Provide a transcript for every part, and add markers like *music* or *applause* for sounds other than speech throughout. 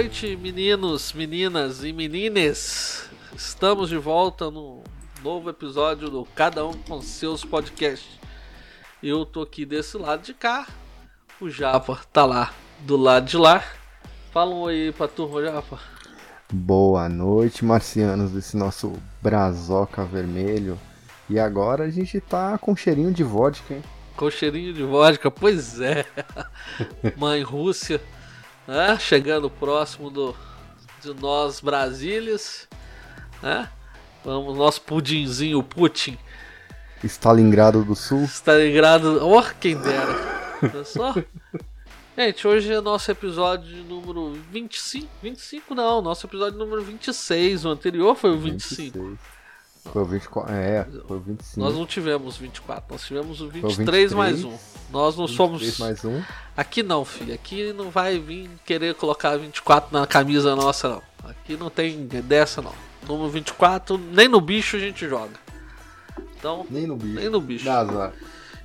noite, meninos, meninas e menines. Estamos de volta no novo episódio do Cada Um com seus podcasts. Eu tô aqui desse lado de cá, o Japa tá lá do lado de lá. Fala um oi pra turma, Japa. Boa noite, marcianos desse nosso brazoca vermelho. E agora a gente tá com cheirinho de vodka, hein? Com cheirinho de vodka, pois é. *laughs* Mãe Rússia, né? chegando próximo do, de nós Brasílias, né? Vamos, nosso pudinzinho Putin. Stalingrado do Sul. Stalingrado, oh, quem dera. Olha só. Gente, hoje é nosso episódio número 25. 25 não, nosso episódio número 26. O anterior foi o 25. 26. Foi o 24. É, foi o 25. Nós não tivemos 24, nós tivemos o Foi 23, o 23 mais um. Nós não 23 somos. mais um. Aqui não, filho. Aqui não vai vir querer colocar 24 na camisa nossa, não. Aqui não tem dessa, não. Número 24, nem no bicho a gente joga. Então, Nem no bicho. nem no bicho. Dá.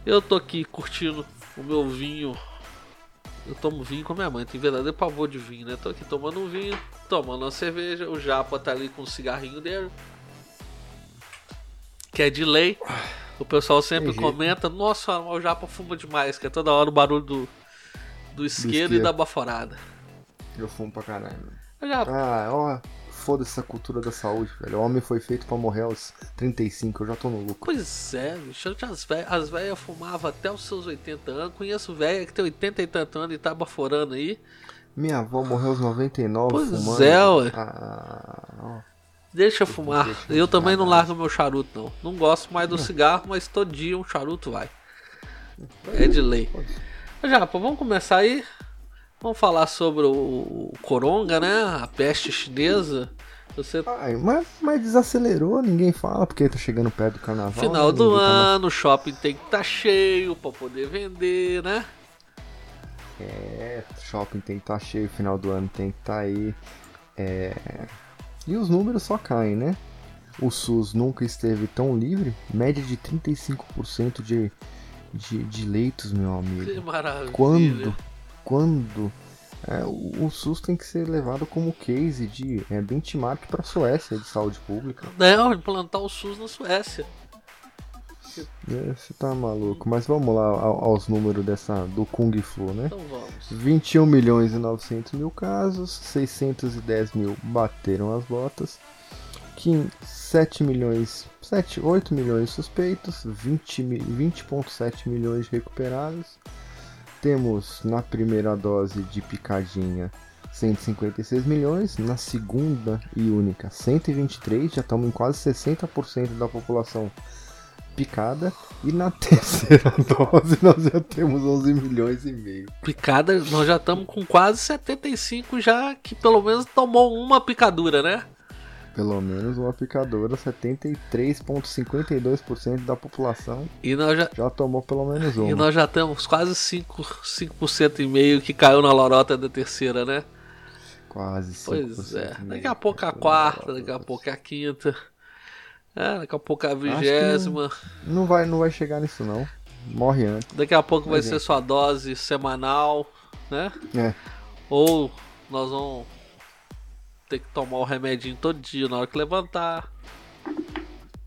Eu tô aqui curtindo o meu vinho. Eu tomo vinho com a minha mãe, tem verdadeiro pavor de vinho, né? Tô aqui tomando um vinho, tomando uma cerveja. O Japa tá ali com o cigarrinho dele. Que é de lei. O pessoal sempre Tem comenta: Nossa, o Japa fuma demais, que é toda hora o barulho do, do isqueiro e da baforada. Eu fumo pra caralho. mano. O Japa, Ah, ó. Foda-se essa cultura da saúde, velho. O homem foi feito pra morrer aos 35, eu já tô no lucro. Pois é, bicho. As velhas as velhas fumavam até os seus 80 anos. Conheço velha que tem 80 e tanto anos e tá baforando aí. Minha avó morreu aos 99 Pois fumando. é, ué. Ah, ó. Deixa eu fumar. deixa Eu também não largo meu charuto, não. Não gosto mais do cigarro, mas todo dia um charuto vai. É de lei. Ô, Japa, vamos começar aí? Vamos falar sobre o, o coronga, né? A peste chinesa. Você Ai, mas, mas desacelerou, ninguém fala, porque tá chegando perto do carnaval. final né? do tá mais- ano, o shopping tem que estar cheio pra poder vender, né? É, shopping tem que estar cheio, final do ano tem que estar aí. É, E os números só caem, né? O SUS nunca esteve tão livre, média de 35% de, de, de leitos, meu Que amigo. maravilha. Quando? Quando? É, o, o SUS tem que ser levado como case de é, benchmark para a Suécia de saúde pública. Não, implantar o SUS na Suécia. Você tá maluco. Mas vamos lá ao- aos números dessa do Kung Flu, né? Então vamos. 21 milhões e 900 mil casos, 610 mil bateram as botas, 15 7 milhões, 7, 8 milhões suspeitos, 20 mi- 20,7 milhões de recuperados. Temos na primeira dose de picadinha 156 milhões, na segunda e única 123, já estamos em quase 60% da população picada, e na *laughs* terceira dose nós já temos 11 milhões e meio. Picada, nós já estamos com quase 75 já, que pelo menos tomou uma picadura, né? Pelo menos uma picadora, 73,52% da população E nós já, já tomou pelo menos uma. e nós já temos quase 5%, 5% e meio que caiu na lorota da terceira, né? Quase 5%. Pois é. Daqui a pouco a quarta, daqui a pouco a quinta. É, daqui a pouco a que não- vigésima. Não vai, não vai chegar nisso não. Morre antes. Daqui a pouco vai Mas, ser gente. sua dose semanal, né? É. Ou nós vamos ter que tomar o remedinho todo dia na hora que levantar.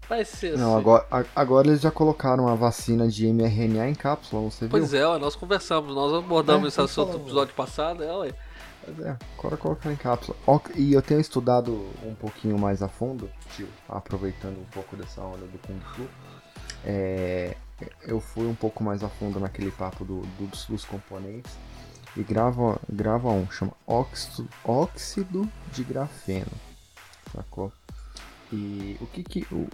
Vai ser Não, assim. agora, agora eles já colocaram a vacina de mRNA em cápsula, você viu? Pois é, ué, nós conversamos, nós abordamos É, esse nós assunto no episódio passado, é, ué. É, agora colocaram em cápsula. E eu tenho estudado um pouquinho mais a fundo, tio, aproveitando um pouco dessa onda do Kung Fu. É, eu fui um pouco mais a fundo naquele papo do, do- dos componentes e grava, grava um, chama óxido, óxido de grafeno, sacou? E o que que, o,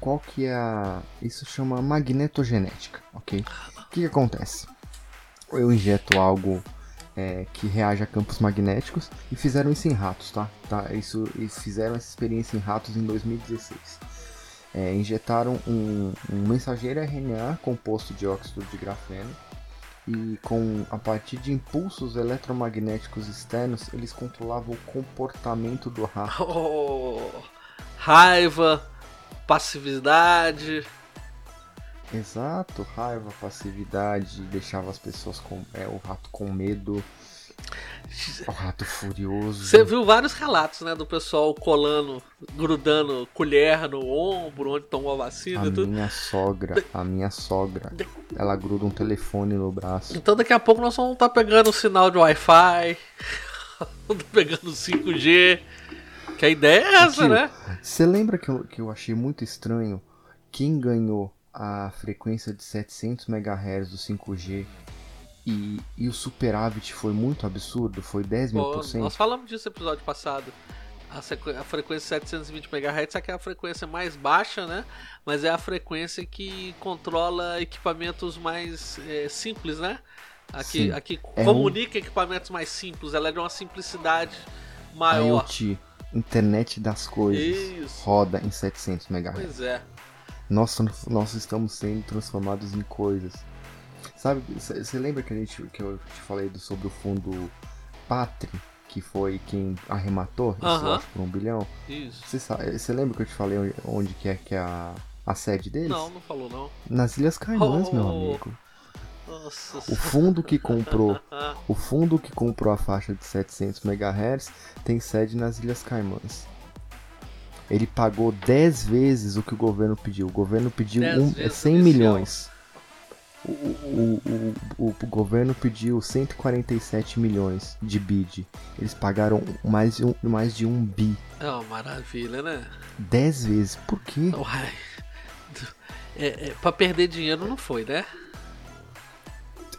qual que é a, isso chama magnetogenética, ok? O que que acontece? Eu injeto algo é, que reage a campos magnéticos e fizeram isso em ratos, tá? tá? Isso, fizeram essa experiência em ratos em 2016. É, injetaram um, um mensageiro RNA composto de óxido de grafeno e com a partir de impulsos eletromagnéticos externos eles controlavam o comportamento do rato. *laughs* Oh, raiva, passividade. Exato, raiva, passividade, deixava as pessoas com é, o rato com medo O Rato Furioso. Você viu vários relatos, né, do pessoal colando, grudando colher no ombro, onde tomou a vacina A e tudo. minha sogra, a minha sogra, ela gruda um telefone no braço. Então daqui a pouco nós vamos estar pegando o sinal de Wi-Fi, vamos *laughs* tá pegando 5G. Que a ideia é essa, Tio, né? Você lembra que eu, que eu achei muito estranho quem ganhou a frequência de 700 MHz do 5G e, e o superávit foi muito absurdo? Foi 10 mil por cento? nós falamos disso no episódio passado. A, a frequência 720 MHz é que é a frequência mais baixa, né? Mas é a frequência que controla equipamentos mais é, simples, né? Aqui, Sim. aqui É comunica equipamentos mais simples. Ela é de uma simplicidade maior. IoT, internet das coisas, Isso. roda em 700 MHz. Pois é. Nós, nós estamos sendo transformados em coisas. Sabe, você lembra que, a gente, que eu te falei do, sobre o fundo Patri, que foi quem arrematou esse Aham. lote por um bilhão? Isso. Você lembra que eu te falei onde, que é, que é a, a sede deles? Não, não falou não. Nas Ilhas Caimãs, meu Oh. amigo. Nossa O fundo que comprou, o fundo que comprou a faixa de 700 MHz tem sede nas Ilhas Caimãs. Ele pagou 10 vezes o que o governo pediu. O governo pediu 10 um, vezes 100 inicial. milhões. O, o, o, o, governo pediu 147 milhões de bid. Eles pagaram mais de um, mais de um bi. é uma maravilha, né? 10 vezes. Por quê? Uai. É, é, pra perder dinheiro não foi, né?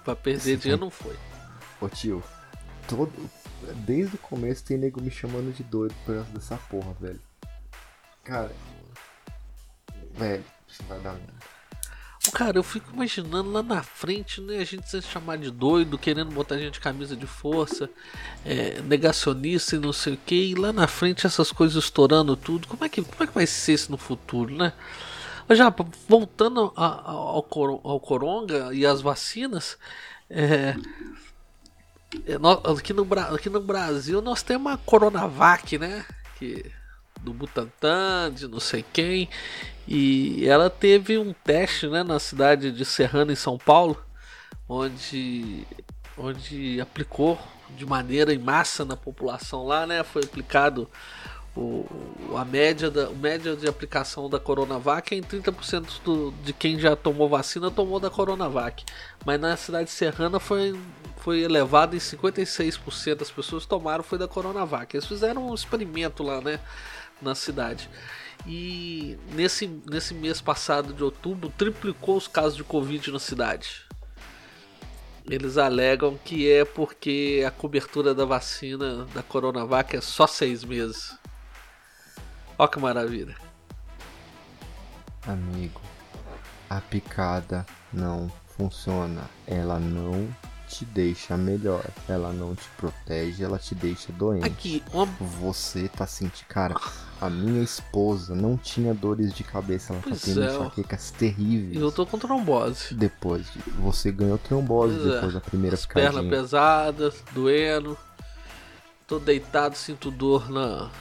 Pra perder dinheiro não foi. Ô tio, todo, desde o começo tem nego me chamando de doido por causa dessa porra, velho. Cara, velho, vai dar merda. Cara, eu fico imaginando lá na frente, né? A gente se chamar de doido, querendo botar a gente de camisa de força, é, negacionista e não sei o que, e lá na frente essas coisas estourando tudo. Como é que, como é que vai ser isso no futuro, né? Já, voltando a- a- ao, coro- ao Coronga e às vacinas, é, é, aqui, no, aqui no Brasil nós temos a Coronavac, né? Que, do Butantan, de não sei quem. E ela teve um teste né, na cidade de Serrana, em São Paulo, onde, onde aplicou de maneira em massa na população lá, né? Foi aplicado o, a média, da, média de aplicação da Coronavac é em 30% do, de quem já tomou vacina tomou da Coronavac. Mas na cidade de Serrana foi, foi elevado em 56% das pessoas tomaram foi da Coronavac. Eles fizeram um experimento lá, né? Na cidade. E nesse, nesse mês passado de outubro, triplicou os casos de Covid na cidade. Eles alegam que é porque a cobertura da vacina da Coronavac é só seis meses. Olha que maravilha. Amigo, a picada não funciona. Ela não te deixa melhor. Ela não te protege, ela te deixa doente. Aqui, uma... Você tá sentindo. Cara, a minha esposa não tinha dores de cabeça. Ela Pois tá tendo é, enxaquecas terríveis. eu tô com trombose. Depois de. Você ganhou trombose Pois é. depois da primeira As pernas picadinha. pesadas, doendo. Tô deitado, sinto dor na,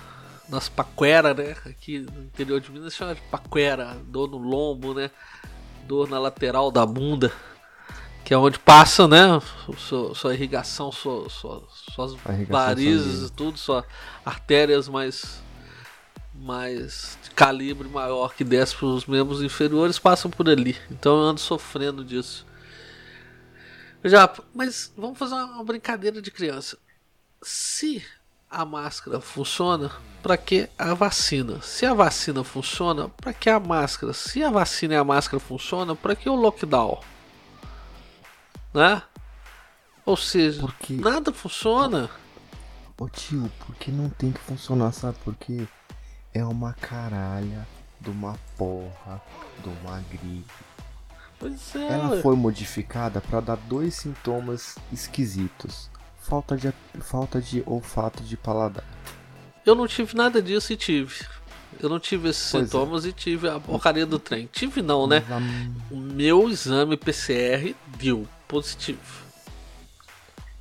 nas paqueras, né? Aqui no interior de Minas chama de paquera, dor no lombo, né? Dor na lateral da bunda, que é onde passa, né? Sua, sua irrigação, sua, sua, suas irrigação varizes e tudo, suas artérias mais, mais de calibre maior que desce para os membros inferiores passam por ali. Então eu ando sofrendo disso. Já, mas vamos fazer uma brincadeira de criança. Se a máscara funciona, para que a vacina? Se a vacina funciona, para que a máscara? Se a vacina e a máscara funcionam, para que o lockdown? Né? Ou seja, Porque- nada funciona. Ô tio, porque não tem que funcionar, sabe? Porque é uma caralha de uma porra de uma gripe. Pois é. Ela ué. foi modificada para dar dois sintomas esquisitos: falta de, falta de olfato de paladar. Eu não tive nada disso e tive. Eu não tive esses Pois é. sintomas e tive a porcaria do trem. Tive não, né? O meu exame PCR deu positivo.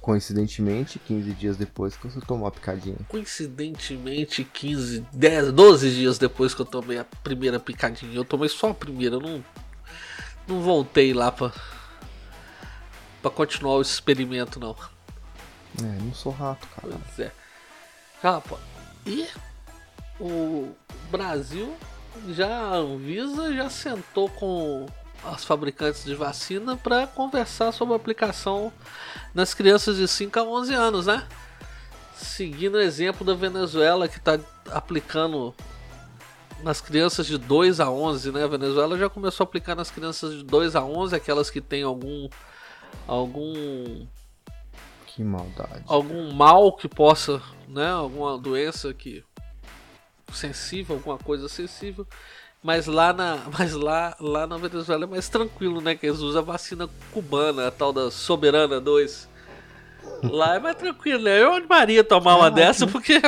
Coincidentemente, 15 dias depois que você tomou a picadinha. Coincidentemente, 15, 10, 12 dias depois que eu tomei a primeira picadinha. Eu tomei só a primeira, eu não, não voltei lá pra, pra continuar o experimento, não. É, não sou rato, cara. Pois é. Rapa, e o Brasil já a Anvisa já sentou com as fabricantes de vacina para conversar sobre a aplicação nas crianças de 5 a 11 anos, né? Seguindo o exemplo da Venezuela que está aplicando nas crianças de 2 a 11, né? A Venezuela já começou a aplicar nas crianças de 2 a 11, aquelas que têm algum algum Que maldade. algum mal que possa, né, alguma doença que sensível, alguma coisa sensível. Mas lá na, *laughs* mas lá, lá na Venezuela é mais tranquilo, né? Que eles usam a vacina cubana, a tal da Soberana 2. Lá é mais tranquilo, né? Eu animaria tomar uma É, dessa porque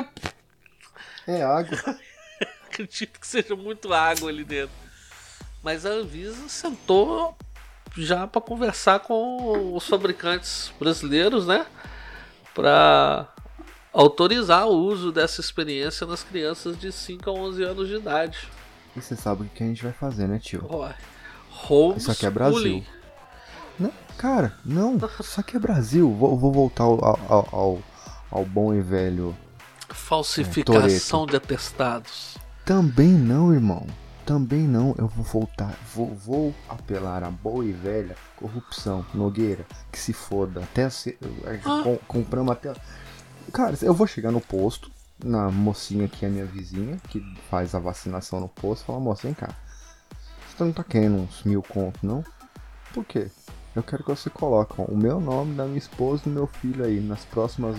*laughs* É água. *laughs* acredito que seja muito água ali dentro. Mas a Anvisa sentou já para conversar com os fabricantes brasileiros, né? Para autorizar o uso dessa experiência nas crianças de 5 a 11 anos de idade. E você sabe o que a gente vai fazer, né, tio? Homeschooling. Isso aqui é Brasil. Não, cara, não. Isso aqui é Brasil. Vou, vou voltar ao, ao, ao, ao bom e velho. Falsificação de atestados. Também não, irmão. Também não. Eu vou voltar. Vou, vou apelar à boa e velha corrupção. Nogueira, que se foda. Até se, Ah. com- compramos até. Cara, eu vou chegar no posto. Na mocinha que é minha vizinha, que faz a vacinação no posto, fala, moça, vem cá. Você não tá querendo uns mil conto, não? Por quê? Eu quero que você coloque ó, o meu nome, da minha esposa e do meu filho aí nas próximas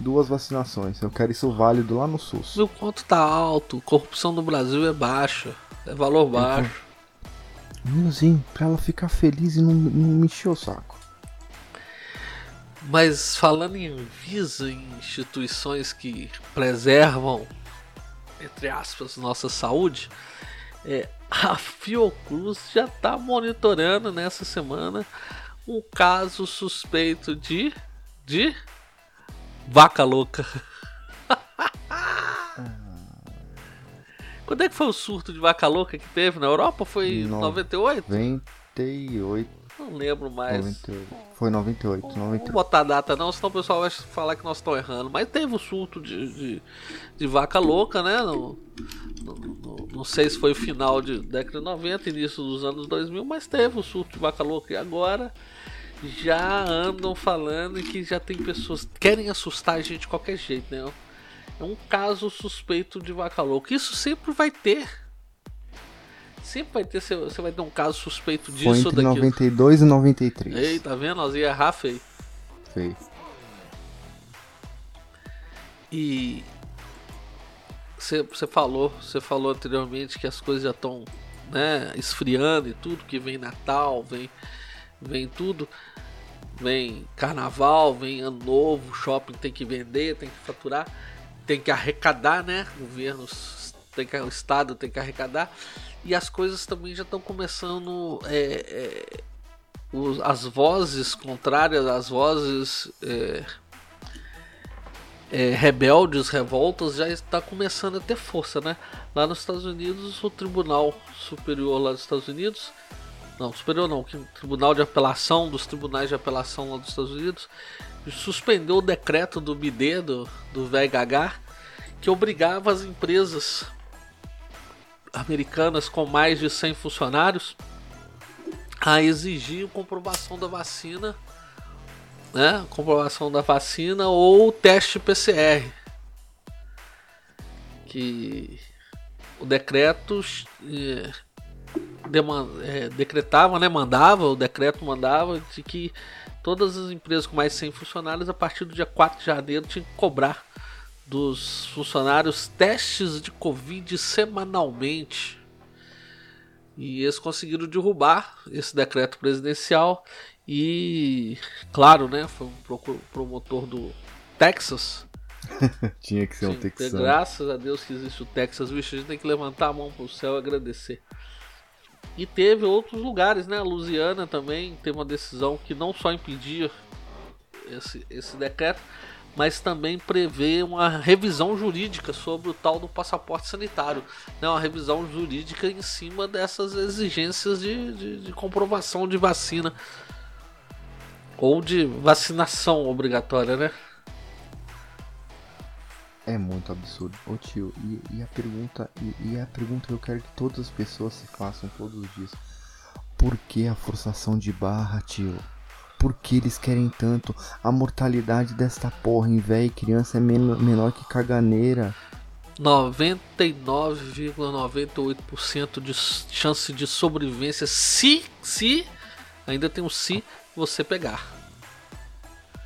duas vacinações. Eu quero isso válido lá no SUS. Meu quanto tá alto, corrupção no Brasil é baixa, é valor baixo. Meninozinho, pra ela ficar feliz e não, não me encher o saco. Mas falando em Anvisa, em instituições que preservam, entre aspas, nossa saúde, é, a Fiocruz já está monitorando nessa semana um caso suspeito de. de. vaca louca. Quando é que foi o surto de vaca louca que teve na Europa? Foi em No- 98? 98, Não lembro mais. 98. Foi 98, Não 98. vou botar a data não, senão o pessoal vai falar que nós estamos errando. Mas teve o surto de, de, de vaca louca, né? No, no- no- não sei se foi o final de década de 90, início dos anos 2000, mas teve o surto de vaca louca. E agora já andam falando que já tem pessoas que querem assustar a gente de qualquer jeito, né? É um caso suspeito de vaca louca. Isso sempre vai ter. Sempre vai ter, você vai ter um caso suspeito Foi disso ou entre daquilo. 92 e 93. Ei, tá vendo? Nós ia errar feio. Feio. E você você falou, você falou anteriormente que as coisas já estão, né, esfriando e tudo, que vem Natal, vem vem tudo, vem Carnaval, vem Ano Novo, shopping tem que vender, tem que faturar, tem que arrecadar, né? Governos tem que o estado tem que arrecadar e as coisas também já estão começando é, é, os- as vozes contrárias, as vozes é, é, rebeldes, revoltas, já está começando a ter força, né? Lá nos Estados Unidos, o Tribunal Superior lá dos Estados Unidos, não, superior não, o Tribunal de Apelação dos Tribunais de Apelação lá dos Estados Unidos suspendeu o decreto do BID, do, do VHH, que obrigava as empresas americanas com mais de 100 funcionários a exigir comprovação da vacina né, comprovação da vacina ou teste PCR. Que o decreto eh, deman- eh, decretava, né, mandava, o decreto mandava de que todas as empresas com mais de 100 funcionários, a partir do dia 4 de janeiro, tinham que cobrar dos funcionários testes de Covid semanalmente. E eles conseguiram derrubar esse decreto presidencial e, claro, né, foi um promotor do Texas. *laughs* Tinha que ser um Sim, texano. graças a Deus que existe o Texas, bicho, a gente tem que levantar a mão pro céu e agradecer. E teve outros lugares, né? A Louisiana também teve uma decisão que não só impedia esse, esse decreto, mas também prevê uma revisão jurídica sobre o tal do passaporte sanitário. Né? Uma revisão jurídica em cima dessas exigências de, de, de comprovação de vacina ou de vacinação obrigatória, né? É muito absurdo. Ô tio, e, e a pergunta. E, e, a pergunta que eu quero que todas as pessoas se façam todos os dias. Por que a forçação de barra, tio? Por que eles querem tanto? A mortalidade desta porra em velho e criança é men menor que caganeira. 99,98% de chance de sobrevivência se, se, ainda tem um se, você pegar.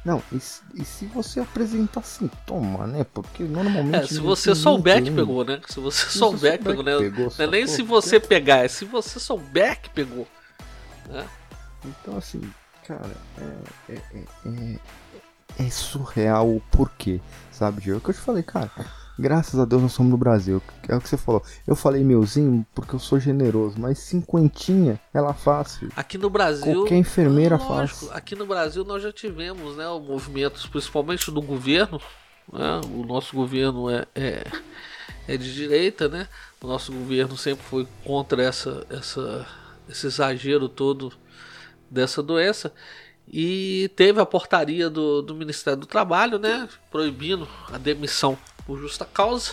Não, e, e se você apresentar sintoma, né? Porque normalmente. É, se você souber que pegou, né? Se você se souber que pegou, né? Pegou, não é nem se você pegar, é se você souber que pegou. Né? Então, assim, cara, é, é, é, é, surreal o porquê, sabe? É o que eu te falei, cara. Graças a Deus nós somos no Brasil. É o que você falou. Eu falei meuzinho porque eu sou generoso, mas cinquentinha ela faz. Filho. Aqui no Brasil. Qualquer enfermeira lógico, faz. Aqui no Brasil nós já tivemos, né, movimentos, principalmente do governo. Né? O nosso governo é, é, é de direita, né? O nosso governo sempre foi contra essa, essa, esse exagero todo dessa doença. E teve a portaria do, do Ministério do Trabalho, né? Proibindo a demissão por justa causa.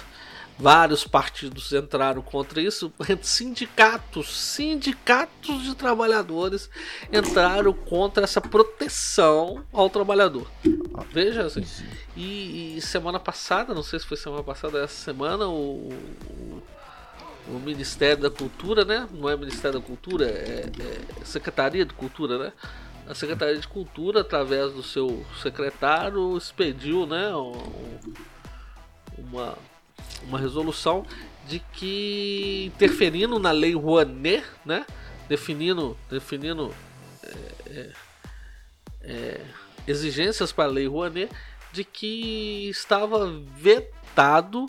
Vários partidos entraram contra isso, *laughs* sindicatos, sindicatos de trabalhadores entraram contra essa proteção ao trabalhador. Veja assim. E, e semana passada, não sei se foi semana passada, essa semana, o, o, o, Ministério da Cultura, né? Não é Ministério da Cultura, é, é Secretaria de Cultura, né? A Secretaria de Cultura, através do seu secretário, expediu, né? Um, uma, uma resolução de que interferindo na lei Rouanet, né, definindo, definindo é, é, é, exigências para a lei Rouanet, de que estava vetado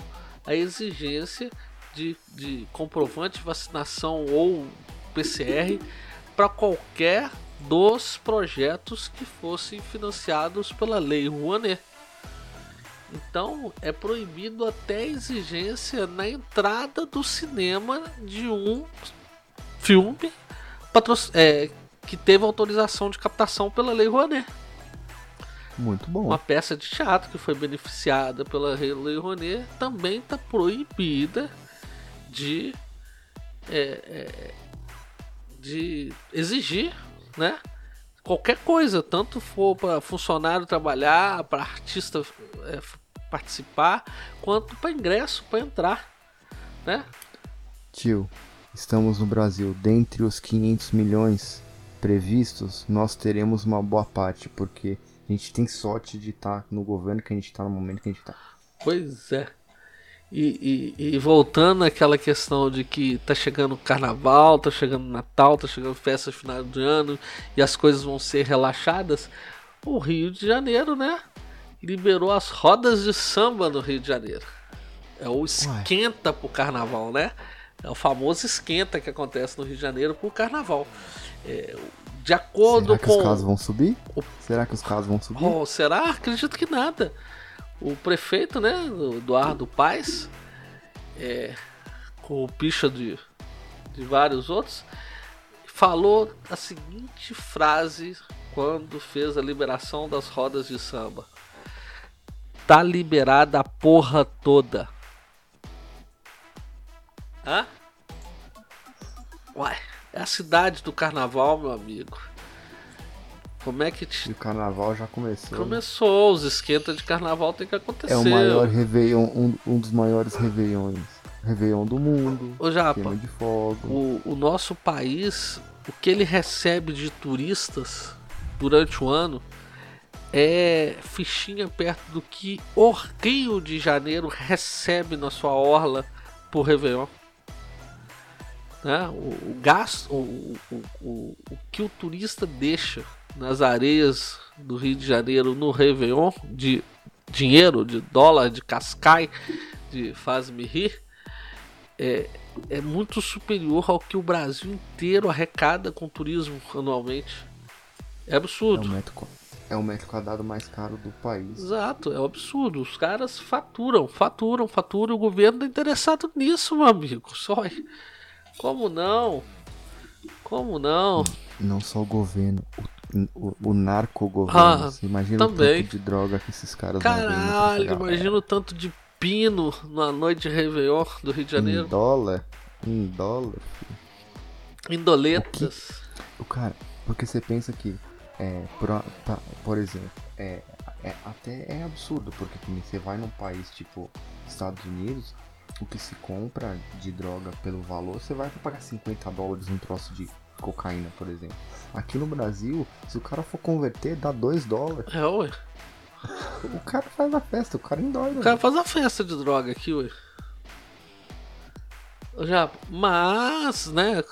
a exigência de, de comprovante de vacinação ou PCR para qualquer dos projetos que fossem financiados pela lei Rouanet. Então é proibido até a exigência na entrada do cinema de um filme é, que teve autorização de captação pela Lei Rouanet. Muito bom. Uma peça de teatro que foi beneficiada pela Lei Rouanet também está proibida de, é, é, de exigir, né? Qualquer coisa, tanto for para funcionário trabalhar, para artista é, participar, quanto para ingresso, para entrar, né? Tio, estamos no Brasil. Dentre os 500 milhões previstos, nós teremos uma boa parte, porque a gente tem sorte de estar no governo que a gente está no momento que a gente está. Pois é. E, e, e, voltando àquela questão de que tá chegando carnaval, tá chegando Natal, tá chegando festa final de ano e as coisas vão ser relaxadas, o Rio de Janeiro, né? liberou as rodas de samba no Rio de Janeiro. É o esquenta Ué. pro carnaval, né? É o famoso esquenta que acontece no Rio de Janeiro pro carnaval. É, de acordo será que com. Os casos vão subir? O... Será que os casos vão subir? Oh, será? Acredito que nada. O prefeito, né, Eduardo Paes, é, com o picha de, de vários outros, falou a seguinte frase quando fez a liberação das rodas de samba tá liberada a porra toda. Hã? Uai, é a cidade do carnaval, meu amigo. Como é que te... O carnaval já começou. Né? Começou, os esquentas de carnaval tem que acontecer. É o maior Réveillon, um, um dos maiores Réveillões. Réveillon do mundo. Ô Japa, de fogo. O, o nosso país, o que ele recebe de turistas durante o ano é fichinha perto do que o Rio de Janeiro recebe na sua orla por Réveillon. Né? O, o gasto, o, o, o, o que o turista deixa nas areias do Rio de Janeiro no Réveillon de dinheiro, de dólar, de cascai, de faz-me rir, é, é muito superior ao que o Brasil inteiro arrecada com turismo anualmente. É absurdo. É um metro, é o metro quadrado mais caro do país. Exato, é um absurdo. Os caras faturam, faturam, faturam. O governo tá interessado nisso, meu amigo. Só. Como não? Como não? Não só o governo, o, o, o narco-governo. Ah, Você imagina também. o tanto de droga que esses caras Caralho, imagina o tanto de pepino na noite de Réveillon do Rio de Janeiro. Em dólar? Em dólar? Filho. Indoletas. O cara, porque você pensa que, é, por, pra- por exemplo, é, é- até é absurdo, porque você vai num país tipo Estados Unidos, o que se compra de droga pelo valor, você vai pagar 50 dólares num troço de cocaína, por exemplo. Aqui no Brasil, se o cara for converter, dá 2 dólares. É, ué. O cara faz a festa, o cara endoida. O cara faz uma festa de droga aqui, ué. Já, mas, né?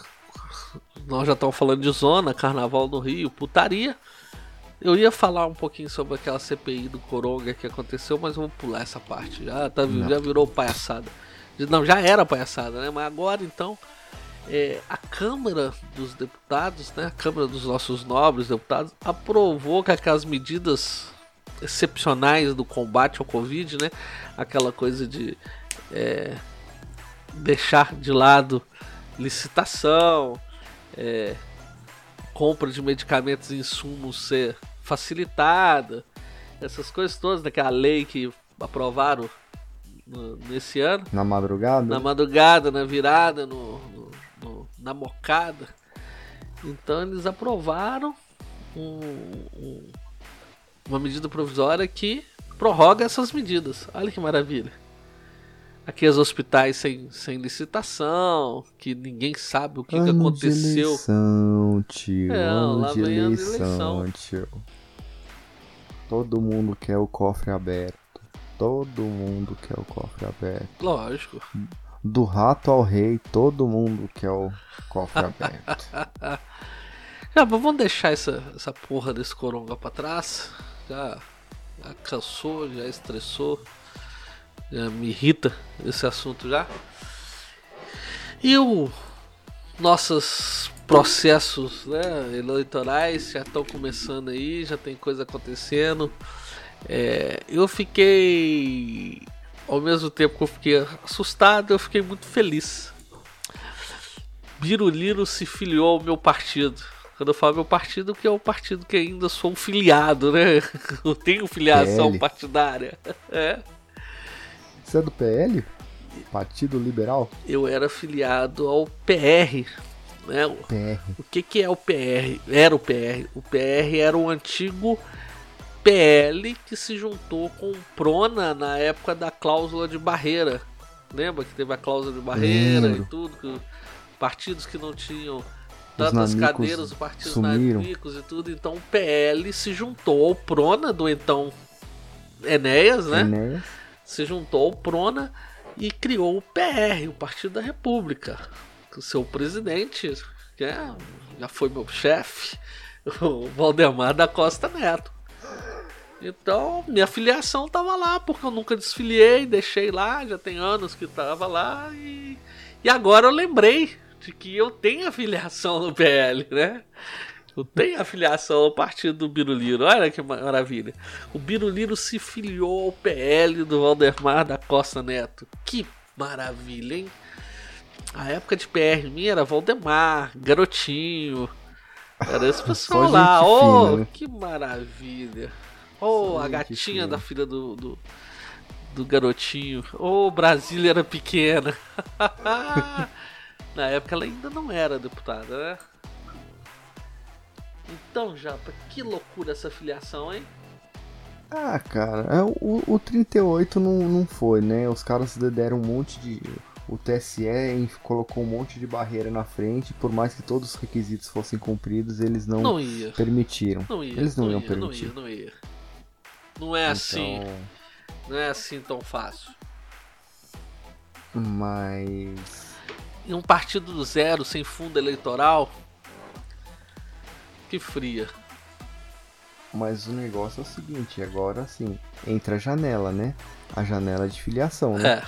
Nós já estamos falando de zona, carnaval no Rio, putaria. Eu ia falar um pouquinho sobre aquela CPI do Coronga que aconteceu, mas vou pular essa parte. Já, tá, já virou palhaçada. Não, já era palhaçada, né? Mas agora então. É, a Câmara dos Deputados, né? A Câmara dos nossos nobres deputados, aprovou que aquelas medidas excepcionais do combate ao Covid, né? Aquela coisa de é, deixar de lado licitação, é, compra de medicamentos e insumos ser facilitada, essas coisas todas, daquela lei que aprovaram no- nesse ano, Na madrugada? na madrugada, na virada, no, no- no- na mocada. Então eles aprovaram um- um- uma medida provisória que prorroga essas medidas. Olha que maravilha. Aqueles hospitais sem, sem licitação, que ninguém sabe o que, que ano De aconteceu. eleição, tio. É, ano lá de de eleição, eleição. tio. Todo mundo quer o cofre aberto. Todo mundo quer o cofre aberto. Lógico. Do rato ao rei, todo mundo quer o cofre *laughs* aberto. *laughs* Já, mas vamos deixar essa, essa porra desse coronga pra trás. Já, já cansou, já estressou. Já me irrita esse assunto já. E o nossos processos né, eleitorais já estão começando aí, já tem coisa acontecendo. É, eu fiquei. Ao mesmo tempo que eu fiquei assustado, eu fiquei muito feliz. Biruliro se filiou ao meu partido. Quando eu falo meu partido, que é o partido que ainda sou filiado, né? *laughs* Eu tenho filiação PL. partidária. É. Você é do PL? Partido Liberal? Eu era filiado ao PR. Né? O- PR. O que, que é o PR? Era o PR. O PR era o antigo PL que se juntou com o Prona na época da cláusula de barreira. Lembra que teve a cláusula de barreira Lembro. e tudo? Que partidos que não tinham tantas cadeiras, os partidos sumiram. e tudo. Então o PL se juntou ao Prona do então Enéas, né? Enéas. se juntou ao Prona e criou o PR, o Partido da República. O seu presidente, que é- já foi meu chefe, *laughs* o Valdemar da Costa Neto. Então, minha filiação tava lá, porque eu nunca desfiliei, deixei lá, já tem anos que tava lá, e, e agora eu lembrei de que eu tenho afiliação no PL, né? Eu tenho afiliação ao partido do Biruliro, olha que maravilha. O Biruliro se filiou ao PL do Valdemar da Costa Neto. Que maravilha, hein? A época de PR minha era Valdemar, Garotinho. Era esse *laughs* pessoal lá. Oh, fina, né? que maravilha. Oh, a gatinha da filha do, do, do garotinho. Oh, Brasília era pequena. *laughs* Na época ela ainda não era deputada, né? Então, Japa, que loucura essa filiação, hein? Ah, cara, é, o, o 38 não, não foi, né? Os caras deram um monte de. O TSE colocou um monte de barreira na frente, por mais que todos os requisitos fossem cumpridos, eles não, Não permitiram. Não ia. Eles não iam ia, permitir. Não ia, não ia. Não é assim. Então, Não é assim tão fácil. mas. E um partido do zero, sem fundo eleitoral. Que fria. Mas o negócio é o seguinte, agora sim, entra a janela, né? A janela de filiação, né? É.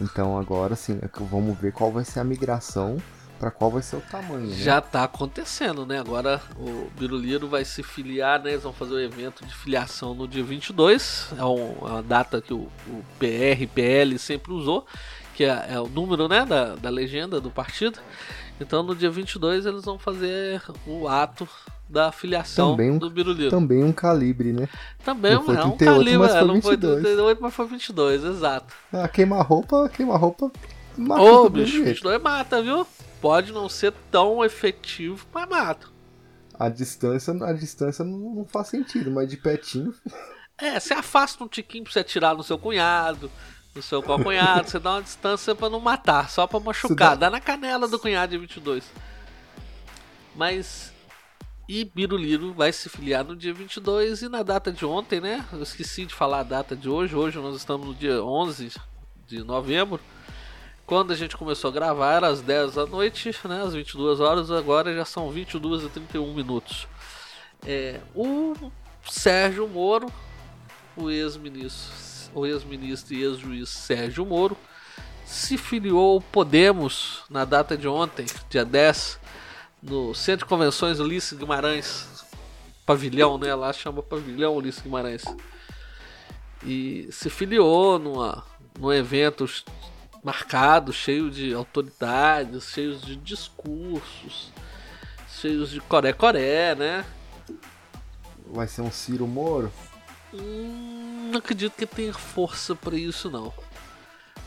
Então agora sim, é vamos ver qual vai ser a migração, pra qual vai ser o tamanho, né? Já tá acontecendo, né? Agora o Biruliro vai se filiar, né? Eles vão fazer o evento de filiação no dia 22. É um- uma data que o, o PR, PL sempre usou, que é, é o número, né? Da, da legenda do partido. Então no dia 22 eles vão fazer o ato da filiação Também um- do Biruliro. Também um calibre, né? Também não foi é um 38, calibre, mas é, foi não foi 22. 38, mas foi 22, exato. Ah, queima-roupa, queima-roupa. machuca Ô, bicho, jeito. 22 mata, viu? Pode não ser tão efetivo, mas mata. A distância, a distância não, faz sentido, mas de pertinho. É, você afasta um tiquinho pra você atirar no seu cunhado, no seu cunhado, você dá uma distância pra não matar, só pra machucar. dá- Dá na canela do cunhado de 22. Mas. E Biruliro vai se filiar no dia 22 e na data de ontem, né? Eu esqueci de falar a data de hoje. Hoje nós estamos no dia 11 de novembro. Quando a gente começou a gravar era às 10 da noite, né? Às 22 horas, agora já são 22 e 31 minutos. É, o Sérgio Moro, o ex-ministro, o ex-ministro e ex-juiz Sérgio Moro, se filiou ao Podemos na data de ontem, dia 10, no Centro de Convenções Ulisses Guimarães, pavilhão, né? Lá chama pavilhão Ulisses Guimarães. E se filiou numa, num evento marcado, cheio de autoridades, cheios de discursos, cheios de coré-coré, né? Vai ser um Ciro Moro? Hum, não acredito que tenha força pra isso não.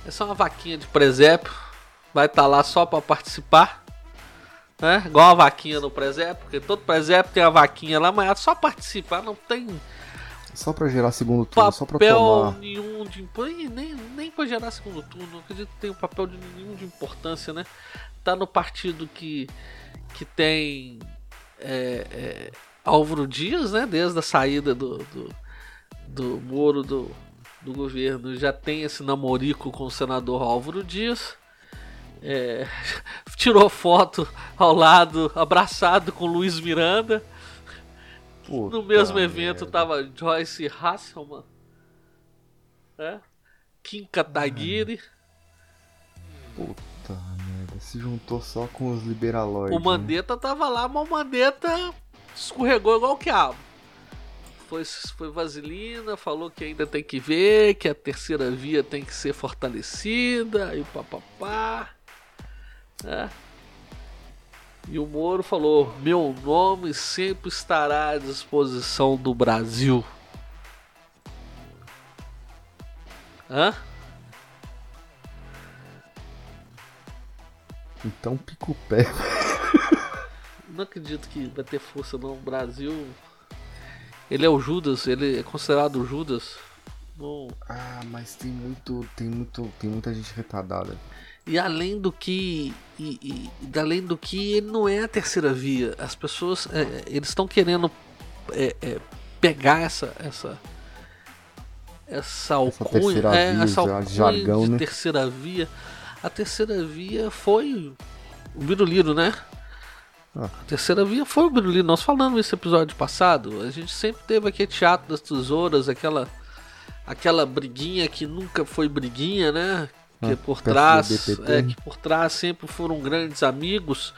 É só uma vaquinha de presépio. Vai estar lá só pra participar. Né? Igual a vaquinha no presépio, porque todo presépio tem a vaquinha lá, mas é só participar, não tem Só pra gerar segundo turno, só pra papel tomar. nenhum de nem nem pra gerar segundo turno, não acredito que tenha um papel de nenhum de importância, né? Tá no partido que que tem é, é, Álvaro Dias, né? Desde a saída do do, do Moro do, do governo, já tem esse namorico com o senador Álvaro Dias. É, *laughs* tirou foto ao lado, abraçado com Luiz Miranda. Puta No mesmo merda. evento tava Joyce Hasselman, né? Kim Kataguiri, Puta merda, se juntou só com os liberalóides. o Mandetta tava lá, mas o Mandetta escorregou igual o quiabo. Foi, foi vaselina, falou que ainda tem que ver, que a terceira via tem que ser fortalecida, e papapá. Né? E o Moro falou: Meu nome sempre estará à disposição do Brasil. Hã? Então pica o pé. *laughs* Não acredito que vai ter força não. O Brasil. Ele é o Judas, ele é considerado o Judas. Não- Ah, mas tem muito. Tem muito. Tem muita gente retardada. E além do que. E, e- além do que, ele não é a terceira via. As pessoas. é, eles estão querendo é, é, pegar essa. essa essa alcunha, terceira é, via, essa alcunha jargão, de né? terceira via. A terceira via foi o Biruliro, né? Ah. A terceira via foi o Biruliro. Nós falamos nesse episódio passado. A gente sempre teve aquele teatro das tesouras, aquela aquela briguinha que nunca foi briguinha, né? Que Ah, por trás, é, que por trás sempre foram grandes amigos.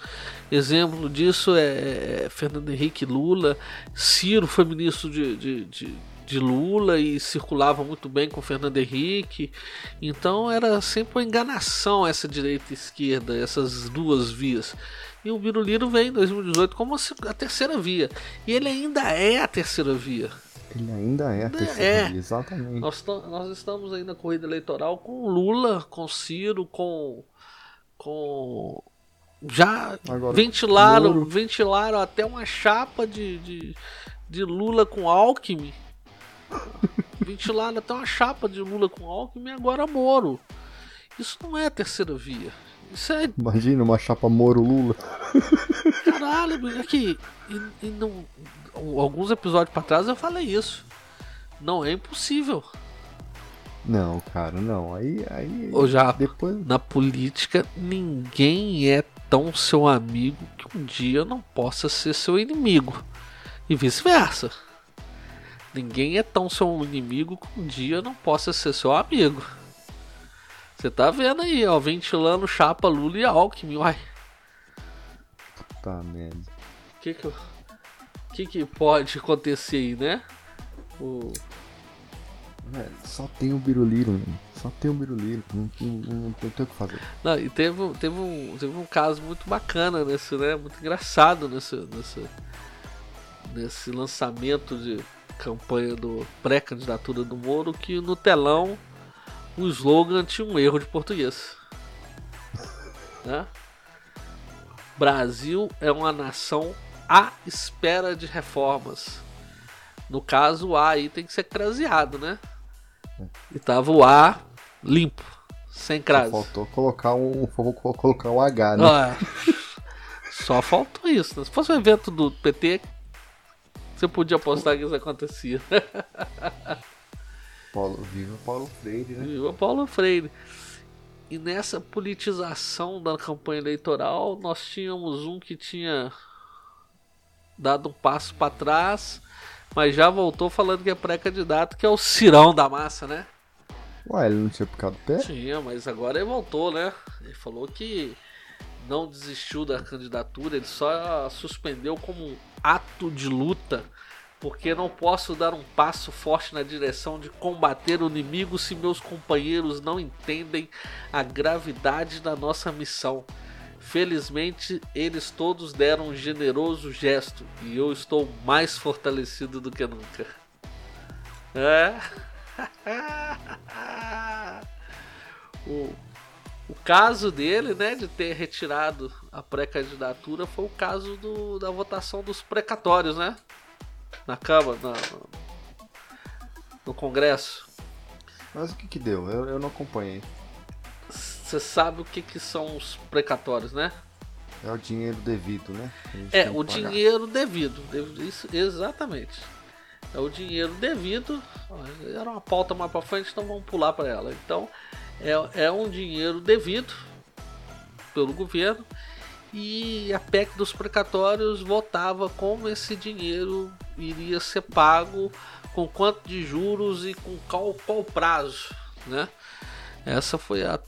Exemplo disso é, é Fernando Henrique Lula. Ciro foi ministro de, de, de, de Lula e circulava muito bem com Fernando Henrique. Então era sempre uma enganação essa direita e esquerda, essas duas vias. E o Biruliro vem em 2018 como a terceira via. E ele ainda é a terceira via. Ele ainda é a terceira É. via, exatamente. Nós, nós estamos aí na corrida eleitoral com Lula, com Ciro, com. com. Já Agora, ventilaram, Moro. ventilaram até uma chapa de, de, de Lula com Alckmin. *laughs* ventilaram até uma chapa de Lula com Alckmin e agora Moro. Isso não é a terceira via. Isso é Imagina uma chapa Moro-Lula. Caralho, aqui. E, e não, alguns episódios pra trás eu falei isso. Não é impossível. Não, cara, não. Aí. aí Ou já Depois. na política ninguém é tão seu amigo que um dia não possa ser seu inimigo. E vice-versa. Ninguém é tão seu inimigo que um dia não possa ser seu amigo. Você tá vendo aí, ó, ventilando chapa Lula e Alckmin, uai. Tá merda. O que que, que que pode acontecer aí, né? O, Velho, só tem o Biruliro, mano. Só tem o Biruliro. Não, tem- não, não tem o que fazer. Não, e teve, um- teve, um, teve um caso muito bacana nesse, né? Muito engraçado nesse, nesse, nesse lançamento de campanha do pré-candidatura do Moro que no telão o slogan tinha um erro de português. *laughs* Né? Brasil é uma nação à espera de reformas. No caso, o A aí tem que ser craseado, né? E tava o A limpo, sem crase. Só faltou colocar um, colocar um H, né? Ah, só faltou isso. Né? Se fosse um evento do PT, você podia apostar que isso acontecia. *laughs* Paulo, viva Paulo Freire, né? Viva Paulo Freire. E nessa politização da campanha eleitoral, nós tínhamos um que tinha dado um passo para trás, mas já voltou falando que é pré-candidato, que é o Cirão da Massa, né? Ué, ele não tinha picado o pé? Tinha, mas agora ele voltou, né? Ele falou que não desistiu da candidatura, ele só suspendeu como um ato de luta, porque não posso dar um passo forte na direção de combater o inimigo se meus companheiros não entendem a gravidade da nossa missão. Felizmente, eles todos deram um generoso gesto e eu estou mais fortalecido do que nunca. É. *laughs* o, o caso dele, né, de ter retirado a pré-candidatura foi o caso do, da votação dos precatórios, né? Na Câmara, na, no Congresso. Mas o que que deu? Eu, eu não acompanhei. Você sabe o que que são os precatórios, né? É o dinheiro devido, né? É, o dinheiro devido. Isso, exatamente. É o dinheiro devido. Era uma pauta mais para frente, então vamos pular para ela. Então, é, é um dinheiro devido pelo governo e a PEC dos precatórios votava como esse dinheiro iria ser pago, com quanto de juros e com qual, qual prazo, né? Essa foi a,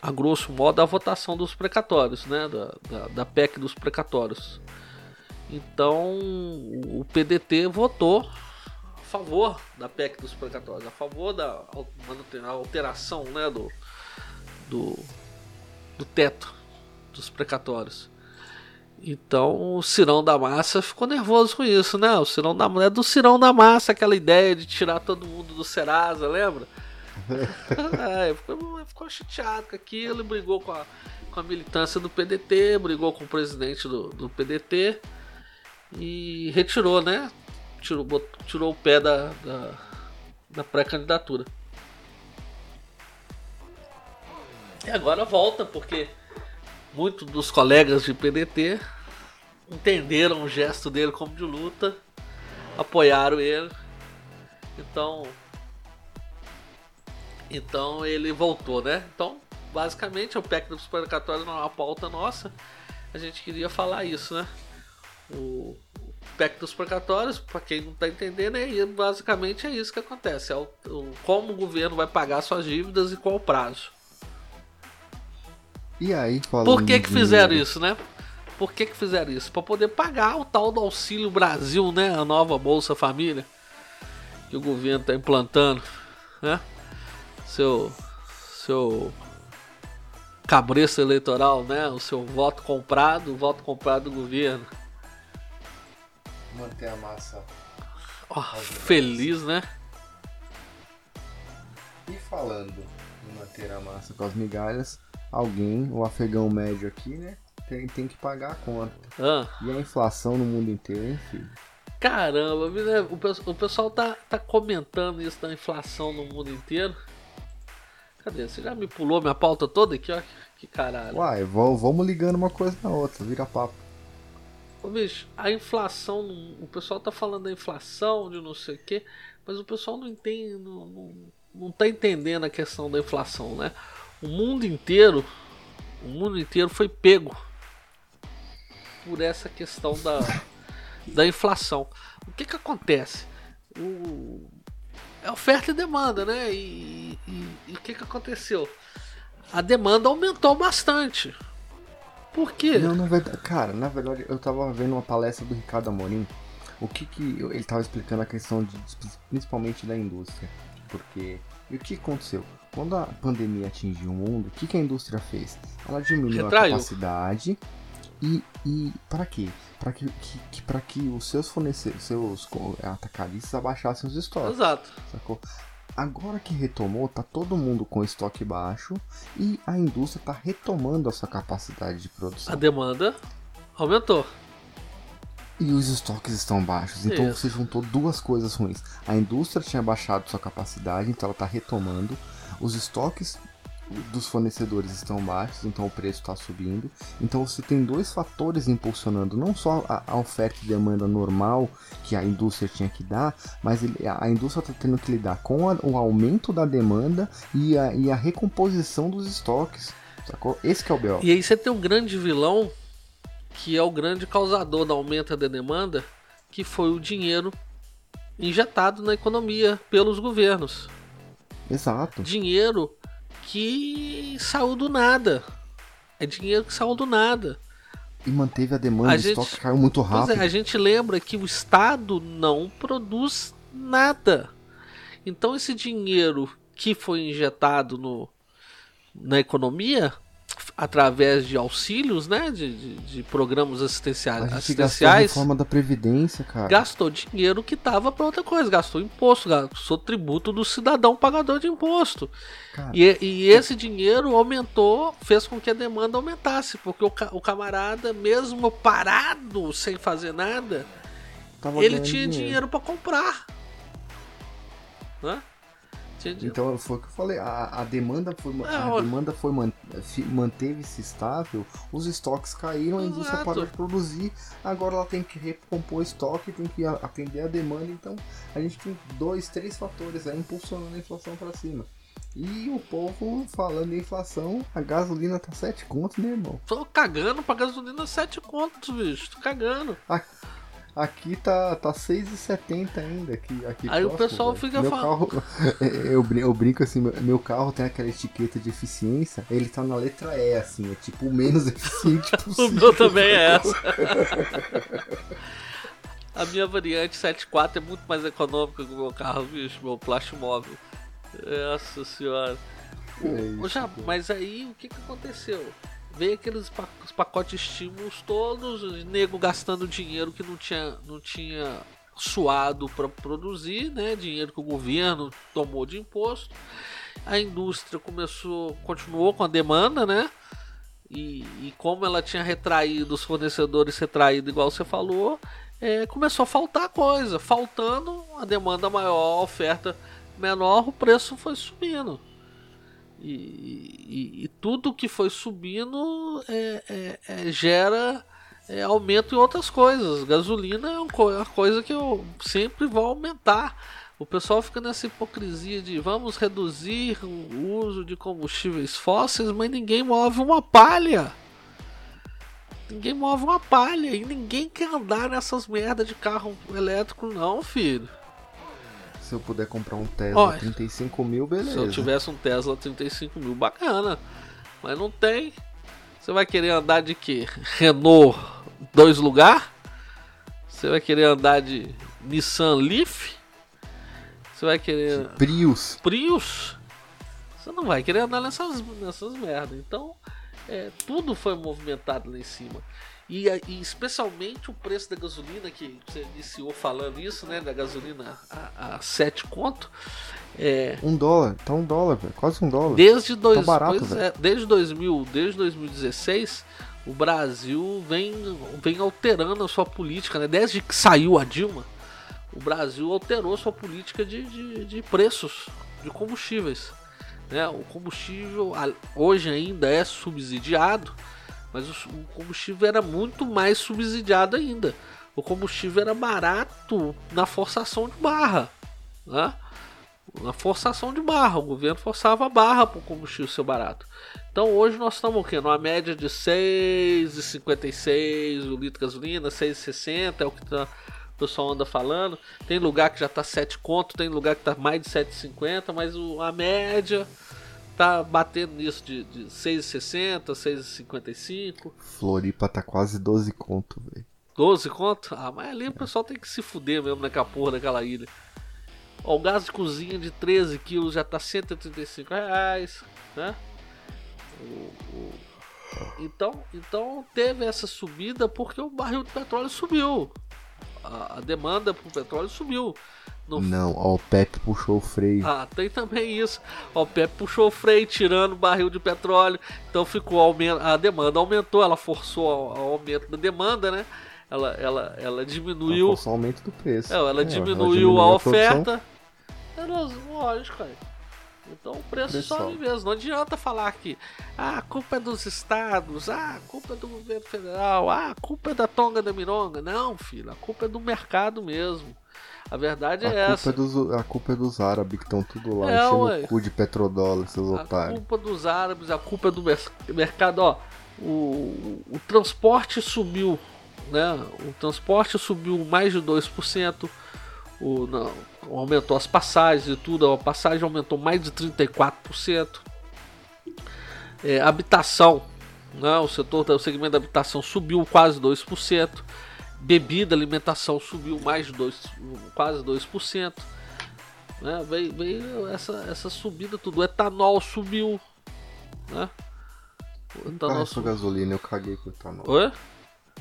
a grosso modo a votação dos precatórios, né? Da, da, da PEC dos precatórios. Então o PDT votou a favor da PEC dos precatórios, a favor da alteração né, do, do, do teto dos precatórios. Então o Cirão da Massa ficou nervoso com isso, né? O Cirão da é do Cirão da Massa, aquela ideia de tirar todo mundo do Serasa, lembra? É, ficou, ficou, chateado com aquilo, brigou com a, com a militância do PDT, brigou com o presidente do, do PDT e retirou, né? Tirou, botou, tirou o pé da, da, da pré-candidatura. E agora volta, porque muitos dos colegas de PDT entenderam o gesto dele como de luta, apoiaram ele. Então, então ele voltou, né? Então, basicamente, o PEC do Supercatório não é uma pauta nossa. A gente queria falar isso, né? O, o PEC dos precatórios, para quem não está entendendo, é basicamente é isso que acontece. É o, o, como o governo vai pagar suas dívidas e qual prazo. E aí, Por que, que fizeram isso, né? Por que, que fizeram isso? Para poder pagar o tal do Auxílio Brasil, né? A nova Bolsa Família que o governo está implantando, né? Seu, seu cabreço eleitoral, né? O seu voto comprado, o voto comprado do governo. Manter a massa. Oh, feliz, né? E falando em manter a massa com as migalhas, alguém, o afegão médio aqui, né? Tem, tem que pagar a conta. Ah. E a inflação no mundo inteiro, hein, filho? Caramba, né? o pessoal tá, tá comentando isso da inflação no mundo inteiro. Cadê? Você já me pulou minha pauta toda aqui, ó. Que caralho. Uai, vamos ligando uma coisa na outra, vira papo. Ô, bicho, a inflação, o pessoal tá falando da inflação, de não sei o quê, mas o pessoal não entende, não, não, não tá entendendo a questão da inflação, né? o mundo inteiro, o mundo inteiro foi pego por essa questão da, da inflação. O que que acontece? O, é oferta e demanda, né? E, e, e, o que que aconteceu? A demanda aumentou bastante. Por quê? Não, na verdade, cara, na verdade eu tava vendo uma palestra do Ricardo Amorim. O que que ele tava explicando a questão de, principalmente da indústria, porque e o que aconteceu? Quando a pandemia atingiu o mundo, o que, que a indústria fez? Ela diminuiu Retraiu. a capacidade E, e para quê? Para que, que, que, pra que os seus fornecedores, seus atacadistas abaixassem os estoques. Exato. Sacou? Agora que retomou, tá todo mundo com estoque baixo e a indústria tá retomando a sua capacidade de produção. A demanda aumentou. E os estoques estão baixos. Então Isso. você juntou duas coisas ruins. A indústria tinha baixado sua capacidade, então ela está retomando. Os estoques dos fornecedores estão baixos, então o preço está subindo. Então você tem dois fatores impulsionando não só a, a, oferta e demanda normal que a indústria tinha que dar, mas ele, a indústria está tendo que lidar com a, o aumento da demanda e a, e a recomposição dos estoques. Sacou? Esse que é o BO. E aí você tem um grande vilão que é o grande causador da aumento da demanda, que foi o dinheiro injetado na economia pelos governos. Exato. Dinheiro que saiu do nada. É dinheiro que saiu do nada. E manteve a demanda, a o gente, estoque caiu muito rápido. É, a gente lembra que o Estado não produz nada. Então esse dinheiro que foi injetado no, na economia através de auxílios, né, de, de, de programas assistenciais, a gente assistenciais, gastou a da previdência, cara. Gastou dinheiro que tava para outra coisa, gastou imposto, gastou tributo do cidadão pagador de imposto. e, e, esse dinheiro aumentou, fez com que a demanda aumentasse, porque o, o camarada, mesmo parado, sem fazer nada, ele tinha dinheiro, dinheiro para comprar. Né? Então foi o que eu falei, a, a demanda foi, é, a demanda foi manteve-se estável, os estoques caíram, a indústria parou de produzir, agora ela tem que recompor estoque, tem que atender a demanda, então a gente tem dois, três fatores aí impulsionando a inflação para cima. E o povo falando em inflação, a gasolina tá 7 contos, né, irmão? Tô cagando pra gasolina 7 contos, bicho. Tô cagando. Aqui tá, tá 6,70 ainda. Aqui, aqui Aí próximo, o pessoal velho. fica meu falando. Carro, *laughs* eu, eu brinco assim, meu carro tem aquela etiqueta de eficiência, ele tá na letra E, assim, é tipo o menos *laughs* eficiente possível. *laughs* o meu também é essa. A minha variante 7.4 é muito mais econômica que o meu carro, bicho, meu plástico móvel. Nossa senhora. É isso, já, mas aí o que, que aconteceu? Veio aqueles pacotes estímulos todos, nego gastando dinheiro que não tinha, não tinha suado para produzir, né? Dinheiro que o governo tomou de imposto. A indústria começou, continuou com a demanda, né? E, e como ela tinha retraído os fornecedores retraído, igual você falou, é, começou a faltar coisa. Faltando a demanda maior, a oferta menor, o preço foi subindo. E, e, e, tudo que foi subindo é, é, é, gera é, aumento em outras coisas. Gasolina é uma coisa que eu sempre vou aumentar. O pessoal fica nessa hipocrisia de vamos reduzir o uso de combustíveis fósseis, mas ninguém move uma palha. Ninguém move uma palha e ninguém quer andar nessas merdas de carro elétrico, não, filho se eu puder comprar um Tesla Olha, 35 mil, beleza. Se eu tivesse um Tesla 35 mil, bacana. Mas não tem. Você vai querer andar de quê? Renault dois lugar? Você vai querer andar de Nissan Leaf? Você vai querer. Prius. Prius? Você não vai querer andar nessas, nessas merdas. Então, é, tudo foi movimentado lá em cima. E, e, especialmente o preço da gasolina, que você iniciou falando isso, né? Da gasolina a, a 7 conto. É, um dólar, tá um dólar, quase um dólar. Desde, dois, tá barato, é, desde, 2000, desde 2016, o Brasil vem, vem alterando a sua política, né? Desde que saiu a Dilma, o Brasil alterou sua política de, de, de preços de combustíveis. Né? O combustível hoje ainda é subsidiado mas o combustível era muito mais subsidiado ainda. O combustível era barato na forçação de barra. Né? Na forçação de barra. O governo forçava a barra para o combustível ser barato. Então hoje nós estamos o quê? Numa média de 6,56 o litro de gasolina, 6,60 é o que tá, o pessoal anda falando. Tem lugar que já está 7 conto, tem lugar que está mais de 7,50, mas o, a média tá batendo nisso de, de 6,60, 6,55. Floripa tá quase 12 conto, velho. 12 conto? Ah, mas ali é. o pessoal tem que se fuder mesmo naquela porra daquela ilha. Ó, o gás de cozinha de 13 quilos já tá 135 reais, né? Então, então teve essa subida porque o barril de petróleo subiu. A, a demanda por petróleo subiu. No... Não, a OPEP puxou o freio. Ah, tem também isso. A OPEP puxou o freio, tirando o barril de petróleo. Então ficou a demanda aumentou, ela forçou o aumento da demanda, né? Ela, ela, ela diminuiu. Ela forçou o aumento do preço. É, ela, é, diminuiu ela diminuiu a, a oferta. Era lógico, cara. Então o preço Pressão. sobe mesmo. Não adianta falar que ah, a culpa é dos estados, ah, a culpa é do governo federal, ah, a culpa é da tonga da mironga. Não, filho, a culpa é do mercado mesmo. A verdade a é essa. É dos, a culpa é dos árabes que estão tudo lá é, enchendo ué. o cu de petrodólar, seus a otários. A culpa dos árabes, a culpa é do mercado. Ó, o, o transporte subiu, né? O transporte subiu mais de 2%. O, não, aumentou as passagens e tudo, a passagem aumentou mais de 34%. É, habitação, né? o setor o segmento da habitação subiu quase 2%. Bebida, alimentação subiu mais de 2, quase 2%. Né? Veio, veio essa, essa subida tudo. O etanol subiu. Né? O etanol é só gasolina, eu caguei com o etanol. Oi?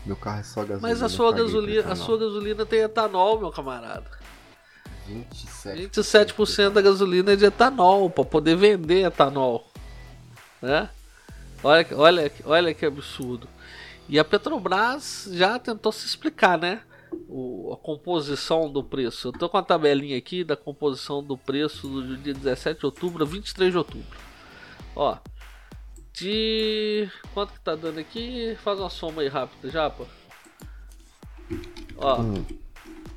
Meu carro é só gasolina. Mas a sua gasolina, a sua gasolina tem etanol, meu camarada. 27%. 27% da gasolina é de etanol, para poder vender etanol. Né? Olha, olha, olha que absurdo. E a Petrobras já tentou se explicar, né? O, a composição do preço. Eu tô com a tabelinha aqui da composição do preço do dia 17 de outubro a 23 de outubro. Ó, de quanto que tá dando aqui? Faz uma soma aí rápida, já. Ó, hum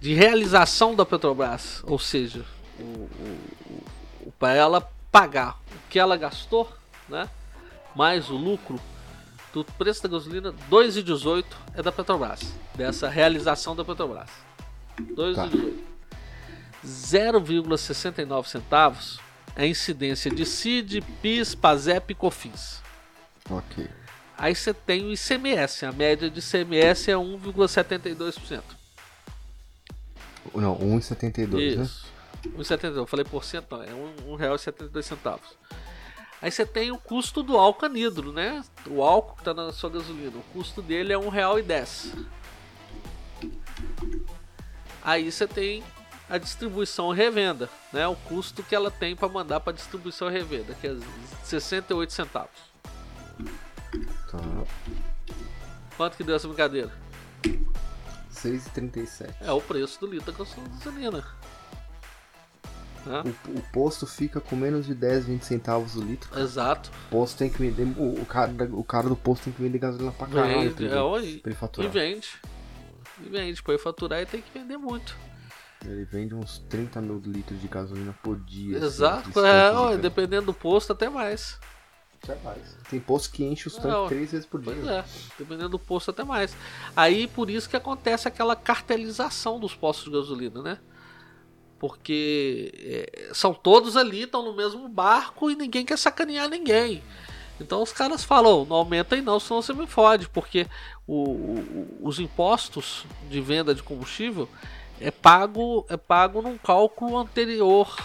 de realização da Petrobras, ou seja, o, o, o para ela pagar o que ela gastou, né, mais o lucro do preço da gasolina 2,18 é da Petrobras, dessa realização da Petrobras. 2,18. Tá. 0,69 centavos é a incidência de CID, PIS, PASEP e COFINS. Ok. Aí você tem o ICMS, a média de ICMS é 1,72%. Não, 1,72, né? 1,72, eu falei por cento, não, é R$1,72. Aí você tem o custo do álcool anidro, né? O álcool que está na sua gasolina. O custo dele é R$1,10. Aí você tem a distribuição revenda, né? O custo que ela tem para mandar para distribuição revenda, que é 68 centavos. Tá. Quanto que deu essa brincadeira? 6,37. É o preço do litro da gasolina. O, o, posto fica com menos de 10, 20 centavos o litro. Cara. Exato. O posto tem que vender. O, o, cara, o cara do posto tem que vender gasolina pra caralho. Vende, é, oi, e vende. E vende. Pra ele faturar ele tem que vender muito. Ele vende uns 30 mil litros de gasolina por dia. Assim, Exato. Assim, é, ó, dependendo do posto, até mais. Até mais. Tem posto que enche os tanques três vezes por dia. Pois é, dependendo do posto até mais. Aí por isso que acontece aquela cartelização dos postos de gasolina, né? Porque é, são todos ali, estão no mesmo barco e ninguém quer sacanear ninguém. Então os caras falam, não aumenta aí não, senão você me fode, porque o, o, os impostos de venda de combustível é pago, é pago num cálculo anterior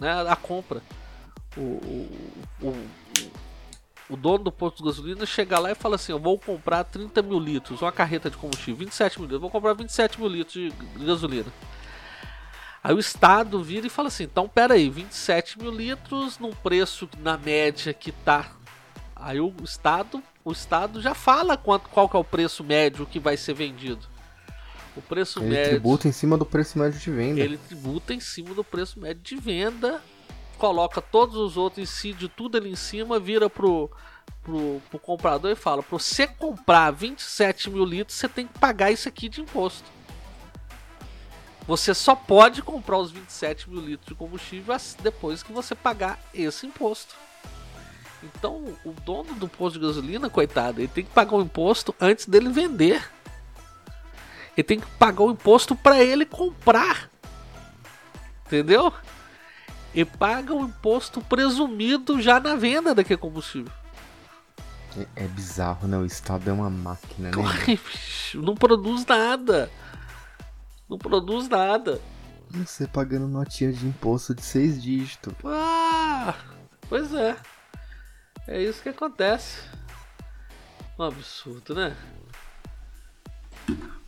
né, à compra. O, o, o dono do posto de gasolina chega lá e fala assim: Eu vou comprar 30 mil litros, uma carreta de combustível, 27 mil litros, vou comprar 27 mil litros de, gasolina. Aí o Estado vira e fala assim: Então pera aí, 27 mil litros num preço na média que tá. Aí o Estado, o Estado já fala quanto, qual que é o preço médio que vai ser vendido. O preço ele médio. Ele tributa em cima do preço médio de venda. Ele tributa em cima do preço médio de venda coloca todos os outros, incide tudo ali em cima, vira pro, pro, pro comprador e fala: para você comprar 27 mil litros, você tem que pagar isso aqui de imposto. Você só pode comprar os 27 mil litros de combustível depois que você pagar esse imposto. Então, o dono do posto de gasolina, coitado, ele tem que pagar o imposto antes dele vender. Ele tem que pagar o imposto para ele comprar. Entendeu? e paga o imposto presumido já na venda daquele combustível. É, é bizarro, né? O Estado é uma máquina, né? *laughs* não produz nada. Não produz nada. Você pagando notinha de imposto de seis dígitos. Ah, pois é. É isso que acontece. Um absurdo, né?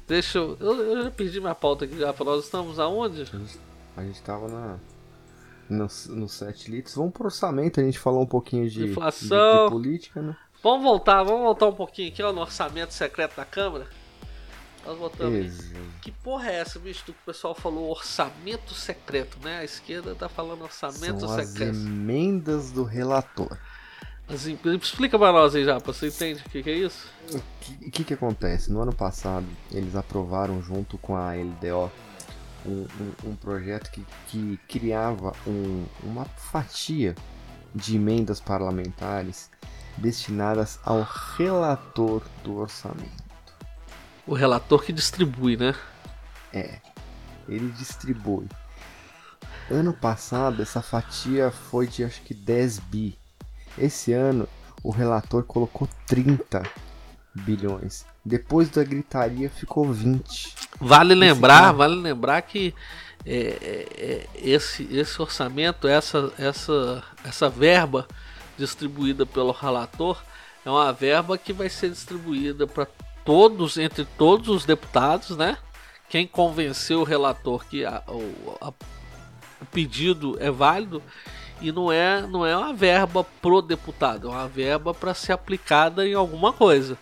Deixa eu. Eu, eu já perdi minha pauta aqui já. Nós estamos aonde? A gente estava na. No, no 7 litros. Vamos pro orçamento, a gente falou um pouquinho de, Inflação. de, de política, né? Vamos voltar, vamos voltar um pouquinho aqui ó, no orçamento secreto da Câmara. Nós voltamos. Exato. Que porra é essa, bicho? Que o pessoal falou orçamento secreto, né? A esquerda tá falando orçamento São as secreto. emendas do relator. As em- Explica pra nós aí já, você entende o que, que é isso? O que, que que acontece? No ano passado, eles aprovaram junto com a LDO um, um- um projeto que, que criava um- uma fatia de emendas parlamentares destinadas ao relator do orçamento. O relator que distribui, né? É, ele distribui. Ano passado, essa fatia foi de acho que 10 bi. Esse ano, o relator colocou 30 bilhões. Depois da gritaria, ficou 20. Vale lembrar, vale lembrar que é, é, é, esse, esse orçamento, essa, essa, essa verba distribuída pelo relator é uma verba que vai ser distribuída para todos, entre todos os deputados, né? Quem convenceu o relator que a- o, a- o pedido é válido e não é, não é uma verba pro deputado, é uma verba para ser aplicada em alguma coisa.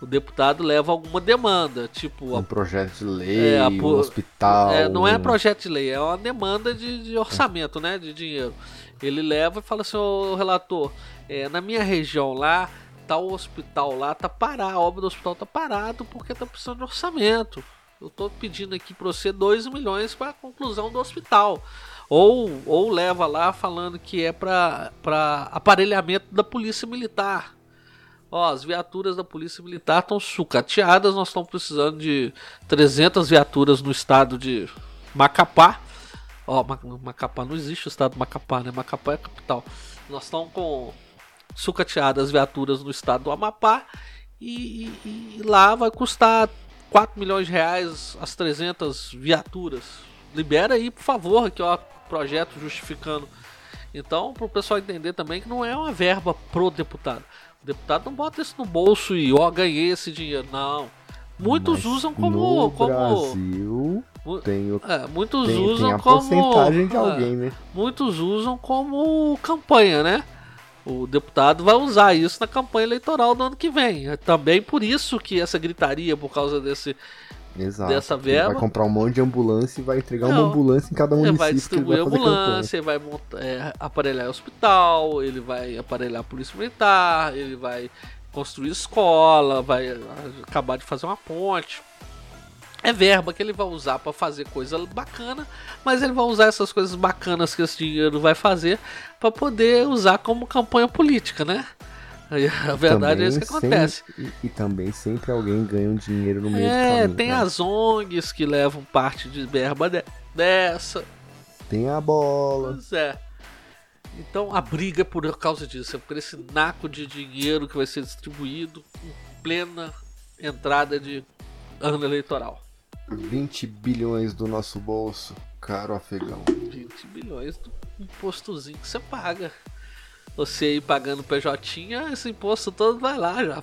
O deputado leva alguma demanda, tipo a Um projeto de lei, É, a um hospital. é, não é um- projeto de lei, é uma demanda de, de orçamento, né? De dinheiro. Ele leva e fala assim, ô relator, é, na minha região lá, o hospital lá, tá parado, a obra do hospital tá parado porque tá precisando de orçamento. Eu tô pedindo aqui pra você 2 milhões para a conclusão do hospital. Ou, ou leva lá falando que é para aparelhamento da polícia militar. Ó, as viaturas da Polícia Militar estão sucateadas, nós estamos precisando de 300 viaturas no estado de Macapá. Ó, Ma- Macapá não existe o estado de Macapá, né? Macapá é a capital. Nós estamos com sucateadas viaturas no estado do Amapá e, e- e lá vai custar 4 milhões de reais as 300 viaturas. Libera aí, por favor, aqui ó, projeto justificando. Então, para o pessoal entender também que não é uma verba pro deputado. O deputado não bota isso no bolso e ó, ganhei esse dinheiro. Não. Muitos Mas usam como. No como Brasil, mu- tem, é, muitos tem, usam tem a como. porcentagem de é, alguém, né? muitos usam como campanha, né? O deputado vai usar isso na campanha eleitoral do ano que vem. É também por isso que essa gritaria, por causa desse. Exato. dessa Ele verba. Vai comprar um monte de ambulância e vai entregar Não. uma ambulância em cada Ele município. vai que ele distribuir vai ambulância, ele vai montar, é, aparelhar hospital, ele vai aparelhar a polícia militar, ele vai construir escola, vai acabar de fazer uma ponte. É verba que ele vai usar para fazer coisa bacana, mas ele vai usar essas coisas bacanas que esse dinheiro vai fazer para poder usar como campanha política, né? A verdade é isso que Também acontece. sempre- e, e também sempre alguém ganha um dinheiro no meio do É, caminho. tem né? as ONGs que levam parte de verba de- dessa. Tem a bola. Pois é. Então a briga é por causa disso, é por esse naco de dinheiro que vai ser distribuído em plena entrada de ano eleitoral. 20 bilhões do nosso bolso, caro afegão. 20 bilhões do impostozinho que você paga. Você aí pagando PJ, esse imposto todo vai lá já.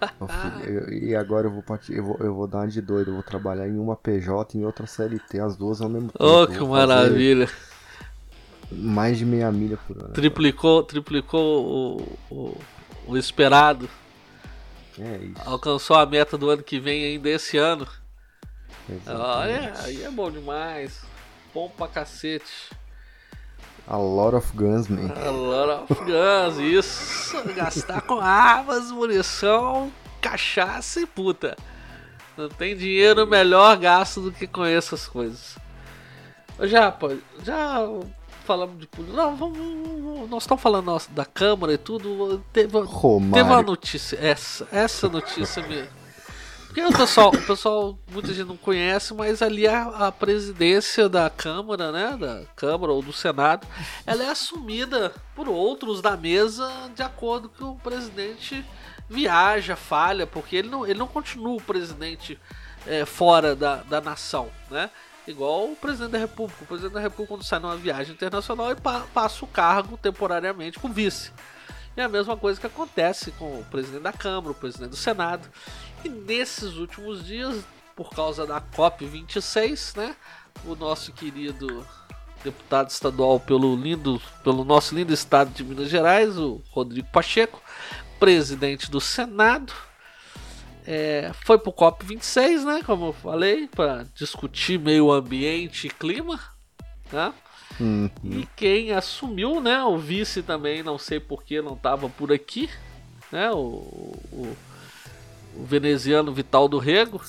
*laughs* e agora eu vou, partir, eu, vou, eu vou dar uma de doido. Eu vou trabalhar em uma PJ e em outra CLT, as duas ao mesmo tempo. Oh, que maravilha. Mais de meia milha por ano. Triplicou, triplicou o, o, o esperado. É isso. Alcançou a meta do ano que vem ainda esse ano. Olha, aí é bom demais. Bom pra cacete. A lot of guns, man. A lot of guns, isso. Gastar com armas, munição, cachaça e puta. Não tem dinheiro melhor gasto do que com essas coisas. Ô, Japa, já falamos de política. Não, vamos, vamos- nós estamos falando nossa, da Câmara e tudo. Teve, teve uma notícia, essa, essa notícia mesmo. Porque o pessoal, o pessoal, muita gente não conhece, mas ali a, a presidência da Câmara, né, da Câmara ou do Senado, ela é assumida por outros da mesa de acordo que o presidente viaja, falha, porque ele não, ele não continua o presidente é, fora da, da nação, né? Igual o presidente da República. O presidente da República, quando sai numa viagem internacional, ele pa- passa o cargo temporariamente pro vice. E a mesma coisa que acontece com o presidente da Câmara, o presidente do Senado. E nesses últimos dias, por causa da COP26, né, o nosso querido deputado estadual pelo lindo, pelo nosso lindo estado de Minas Gerais, o Rodrigo Pacheco, presidente do Senado, é, foi pro COP 26, né? Como eu falei, para discutir meio ambiente e clima, né? Uhum. E quem assumiu, né? O vice também, não sei porque não estava por aqui, né? O, o, o veneziano Vital do Rego,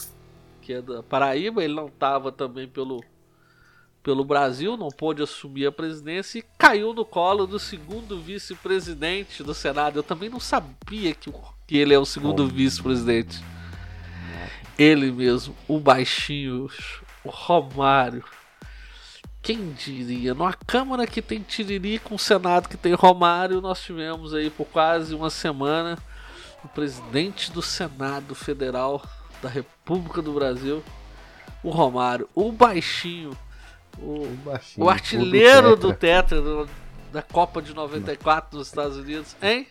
que é da Paraíba, ele não estava também pelo pelo Brasil, não pôde assumir a presidência e caiu no colo do segundo vice-presidente do Senado. Eu também não sabia que, que ele é o segundo Oh. vice-presidente. Ele mesmo, o baixinho, o Romário. Quem diria? Numa Câmara que tem Tiririca, um Senado que tem Romário, nós tivemos aí por quase uma semana o presidente do Senado Federal da República do Brasil, o Romário, o baixinho, o, baixinho, o artilheiro tudo do Tetra do- da Copa de 94 nos Estados Unidos, hein?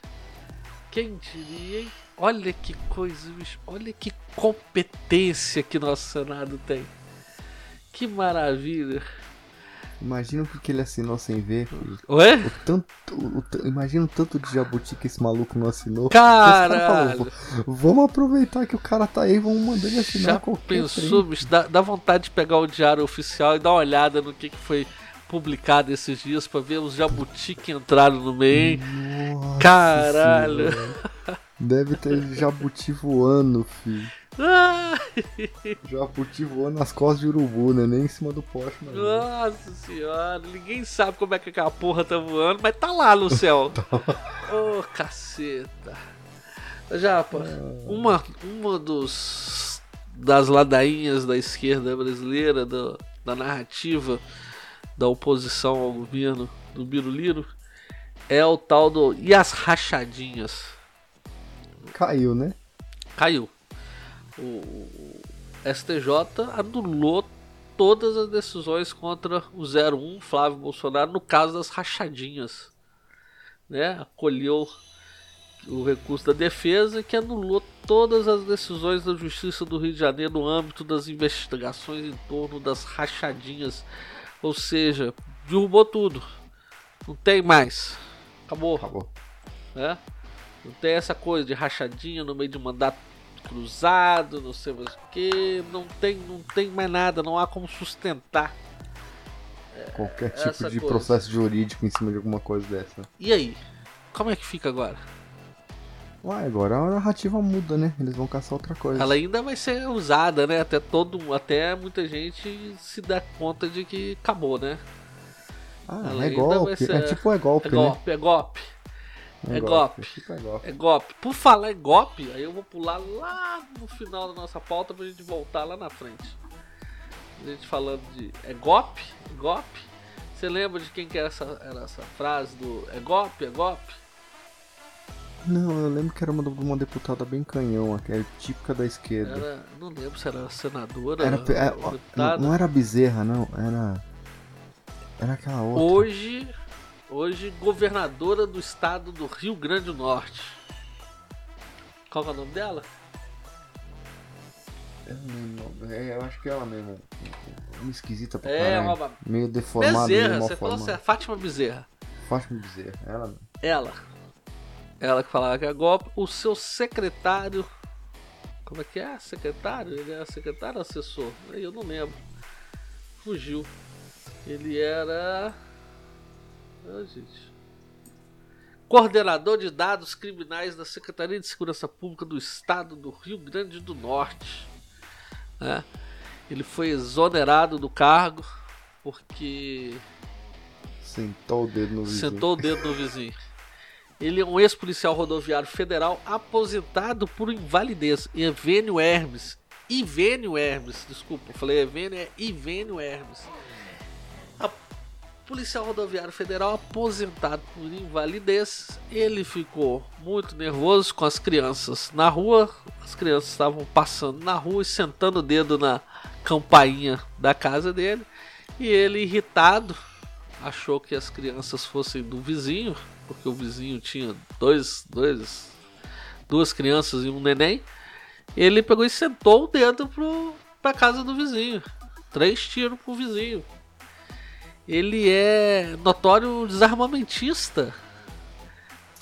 Quem diria, hein? Olha que coisa, bicho. Olha que competência que nosso Senado tem. Que maravilha. Imagina o que que ele assinou sem ver, filho. Ué? O tanto, o t- imagina o tanto de jabuti que esse maluco não assinou. Falaram, Vamos aproveitar que o cara tá aí, vamos mandar ele assinar Já qualquer pensou, trem." bicho? Dá, dá vontade de pegar o diário oficial e dar uma olhada no que, que foi publicado esses dias pra ver os jabuti que entraram no meio? Nossa Caralho. senhora. Deve ter jabuti voando, filho. Ah, Jabuti voando nas costas de urubu, né? Nem em cima do poste, mano. nossa senhora, ninguém sabe como é que aquela porra tá voando, mas tá lá no céu. *laughs* Ô, caceta. Japa, uma, uma dos das ladainhas da esquerda brasileira, do- da narrativa da oposição ao governo do Biruliro, é o tal do. E as rachadinhas? Caiu, né? Caiu. O, o STJ anulou todas as decisões contra o 01 Flávio Bolsonaro no caso das rachadinhas. Né? Acolheu o recurso da defesa que anulou todas as decisões da Justiça do Rio de Janeiro no âmbito das investigações em torno das rachadinhas. Ou seja, derrubou tudo. Não tem mais. Acabou Acabou. né? Não tem essa coisa de rachadinha no meio de mandato cruzado, não sei mais o que, não tem, não tem mais nada, não há como sustentar. Qualquer essa tipo de coisa. processo jurídico em cima de alguma coisa dessa. E aí? Como é que fica agora? Uai, agora a narrativa muda, né? Eles vão caçar outra coisa. Ela ainda vai ser usada, né? Até todo, até muita gente se dá conta de que acabou, né? Ah, ela é golpe. ser- É tipo é golpe, É né? golpe, é golpe, é golpe. É é golpe. é golpe. Por falar em golpe, aí eu vou pular lá no final da nossa pauta pra gente voltar lá na frente. A gente falando de é golpe, é golpe. Você lembra de quem que era essa, era essa frase do é golpe, é golpe? Não, eu lembro que era uma, uma deputada bem canhão, que é típica da esquerda. Era, não lembro se era senadora Era, é, deputada. não, não era Bezerra, não. Era. Era aquela outra. Hoje, hoje governadora do estado do Rio Grande do Norte. Qual é o nome dela? Lembro, é, eu acho que é ela mesmo. Uma esquisita pra É, caralho. uma Meio deformada, Bezerra, meio você falou certo, Fátima Bezerra. Fátima Bezerra, ela mesmo. Ela. Ela que falava que é golpe. O seu secretário. Como é que é? Secretário? Ele era secretário ou assessor? Eu não lembro. Fugiu. Ele era. Gente. Coordenador de dados criminais da Secretaria de Segurança Pública do Estado do Rio Grande do Norte. né? Ele foi exonerado do cargo porque Sentou o dedo no vizinho. Sentou o dedo no vizinho. Ele é um ex-policial rodoviário federal aposentado por invalidez. Evênio Hermes. Ivênio Hermes, desculpa, eu falei Evênio, é Ivênio Hermes. Policial rodoviário federal aposentado por invalidez. Ele ficou muito nervoso com as crianças na rua. As crianças estavam passando na rua e sentando o dedo na campainha da casa dele. E ele, irritado, achou que as crianças fossem do vizinho, porque o vizinho tinha dois, dois, duas crianças e um neném. Ele pegou e sentou o dedo pro, pra casa do vizinho. Três tiros pro vizinho. Ele é notório desarmamentista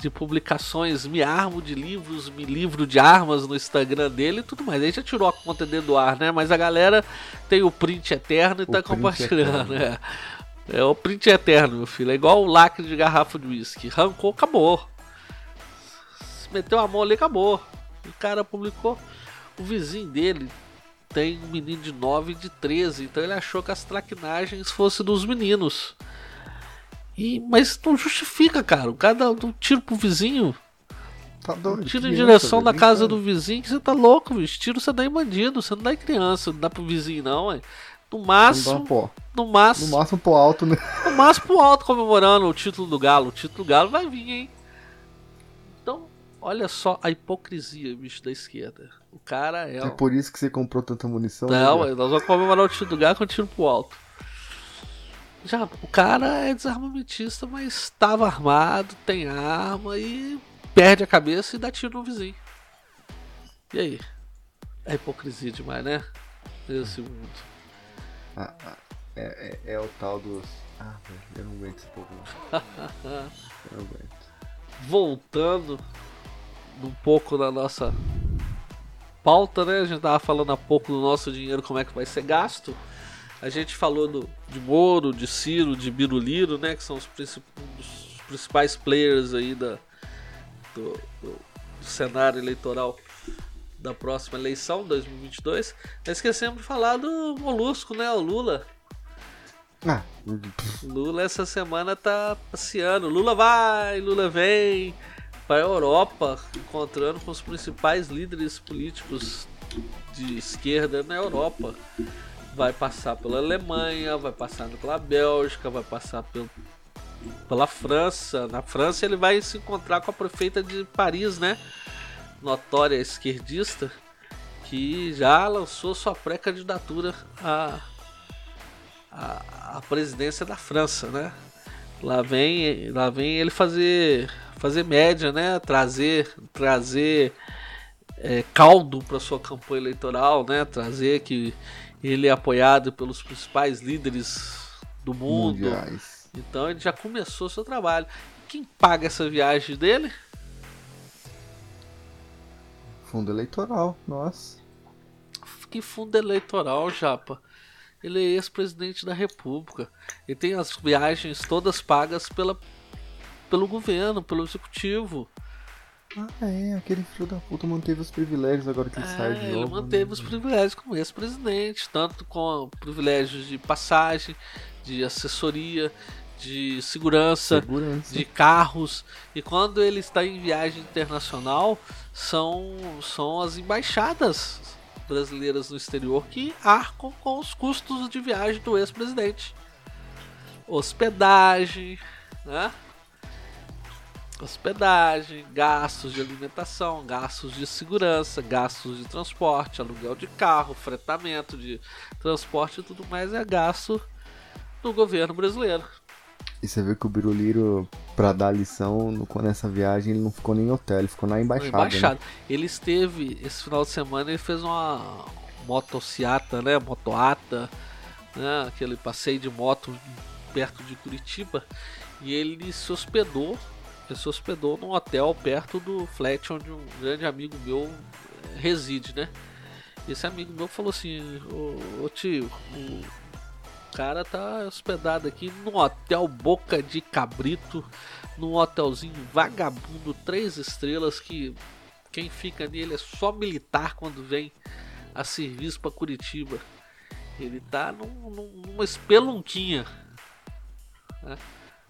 de publicações, me armo de livros, me livro de armas no Instagram dele e tudo mais. Aí já tirou a conta dele do ar, né? Mas a galera tem o print eterno e o tá compartilhando. É. é o print eterno, meu filho. É igual o lacre de garrafa de uísque. Rancou, acabou. Se meteu a mão ali, acabou. O cara publicou. O vizinho dele tem um menino de 9 e de 13, então ele achou que as traquinagens fossem dos meninos. E, mas não justifica, cara. O cara dá um tiro pro vizinho. Tá doido. Tiro em direção da casa do vizinho, que você tá louco, bicho. Tiro você dá em bandido, você não dá em criança, não dá pro vizinho, não, ué. No máximo. Dá, no máximo. No máximo pro alto, né? No máximo pro alto comemorando o título do Galo. O título do Galo vai vir, hein? Olha só a hipocrisia, bicho, da esquerda. O cara é. É por isso que você comprou tanta munição? Não, né? nós vamos comemorar o título do Galo com tiro pro alto. Já, o cara é desarmamentista, mas estava armado, tem arma e perde a cabeça e dá tiro no vizinho. E aí? É hipocrisia demais, né? Nesse mundo. Ah, ah, é, é, é, o tal dos. Ah, eu não aguento esse povo. *laughs* eu não aguento. Voltando um pouco da nossa pauta, né? A gente tava falando há pouco do nosso dinheiro, como é que vai ser gasto. A gente falou do, de Moro, de Ciro, de Biruliro, né? Que são os, princip os principais players aí da, do, do, do, cenário eleitoral da próxima eleição, 2022. Nós esquecemos de falar do Molusco, né? O Lula. Ah. Lula essa semana tá passeando. Lula vai, Lula vem para a Europa, encontrando com os principais líderes políticos de esquerda na Europa vai passar pela Alemanha, vai passar pela Bélgica, vai passar pelo, pela França. Na França ele vai se encontrar com a prefeita de Paris, né? Notória esquerdista, que já lançou sua pré-candidatura à, à, à, presidência da França, né? Lá vem, lá vem ele fazer, fazer média, né? Trazer, trazer é, caldo para sua campanha eleitoral, né? Trazer que ele é apoiado pelos principais líderes do mundo. Mundiais. Então ele já começou seu trabalho. Quem paga essa viagem dele? Fundo eleitoral, nossa. Que fundo eleitoral, Japa? Ele é ex-presidente da República. Ele tem as viagens todas pagas pela, pelo governo, pelo executivo. Ah, é, aquele filho da puta manteve os privilégios agora que ele é, sai de novo. Ele manteve né? os privilégios como ex-presidente, tanto com privilégios de passagem, de assessoria, de segurança, segurança, de carros. E quando ele está em viagem internacional, são, são as embaixadas brasileiras no exterior que arcam com os custos de viagem do ex-presidente. Hospedagem, né? hospedagem, gastos de alimentação, gastos de segurança, gastos de transporte, aluguel de carro, fretamento de transporte e tudo mais é gasto do governo brasileiro. E você vê que o Biruliro, pra dar lição, nessa viagem ele não ficou nem em hotel, ele ficou na embaixada. Embaixada. Né? Ele esteve, esse final de semana, ele fez uma motociata, né? Motoata, né? Aquele passeio de moto perto de Curitiba. E ele se hospedou ele se hospedou num hotel perto do flat onde um grande amigo meu eh, reside, né? Esse amigo meu falou assim: Ô, ô tio, o cara tá hospedado aqui num hotel Boca de Cabrito, num hotelzinho vagabundo, três estrelas, que quem fica nele é só militar quando vem a serviço para Curitiba. Ele tá num, num, numa espelunquinha. Né?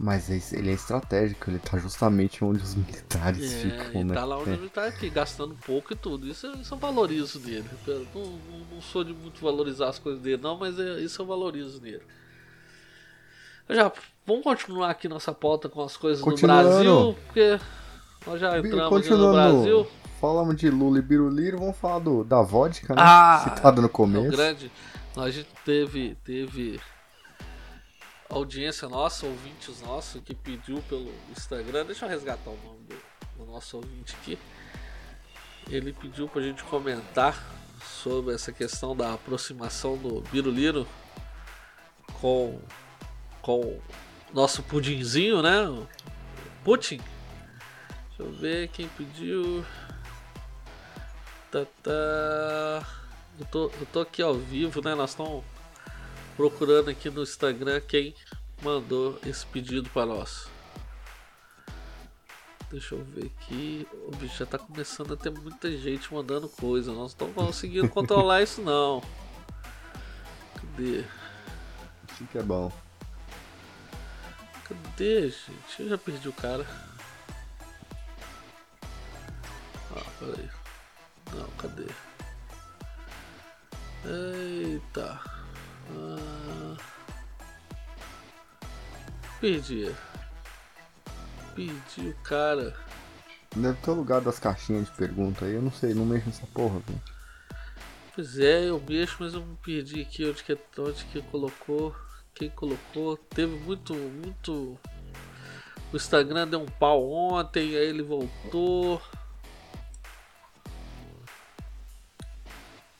Mas ele é estratégico, ele tá justamente onde os militares é, ficam, ele né? tá lá onde é. ele tá aqui, gastando pouco e tudo. Isso, isso eu valorizo nele. Eu não, não, sou de muito valorizar as coisas dele, não, mas é, isso eu valorizo nele. Já, vamos continuar aqui nossa pauta com as coisas do Brasil, porque nós já entramos aqui no Brasil. Falamos de Lula e Biruliro, vamos falar do, da vodka, né? Ah, Citada no começo. É grande. A gente teve, teve audiência nossa, ouvintes nossos, que pediu pelo Instagram. Deixa eu resgatar o nome do, do nosso ouvinte aqui. Ele pediu pra gente comentar sobre essa questão da aproximação do Biruliro com com nosso pudinzinho, né? Putin. Deixa eu ver quem pediu. Tá, tá. Eu, tô, eu tô aqui ao vivo, né? Nós estamos procurando aqui no Instagram quem mandou esse pedido para nós. Deixa eu ver aqui. O bicho já tá começando a ter muita gente mandando coisa. Nós não estamos conseguindo controlar isso não. Cadê? Assim que é bom. Cadê, gente? Eu já perdi o cara. Ah, peraí. Não, cadê? Eita. Ah. Perdi. Perdi o cara. Deve ter o lugar das caixinhas de pergunta aí, eu não sei, não mexo nessa porra, viu? Pois é, eu mexo, mas eu me perdi aqui onde que, onde que colocou. Quem colocou? Teve muito, muito. O Instagram deu um pau ontem, aí ele voltou.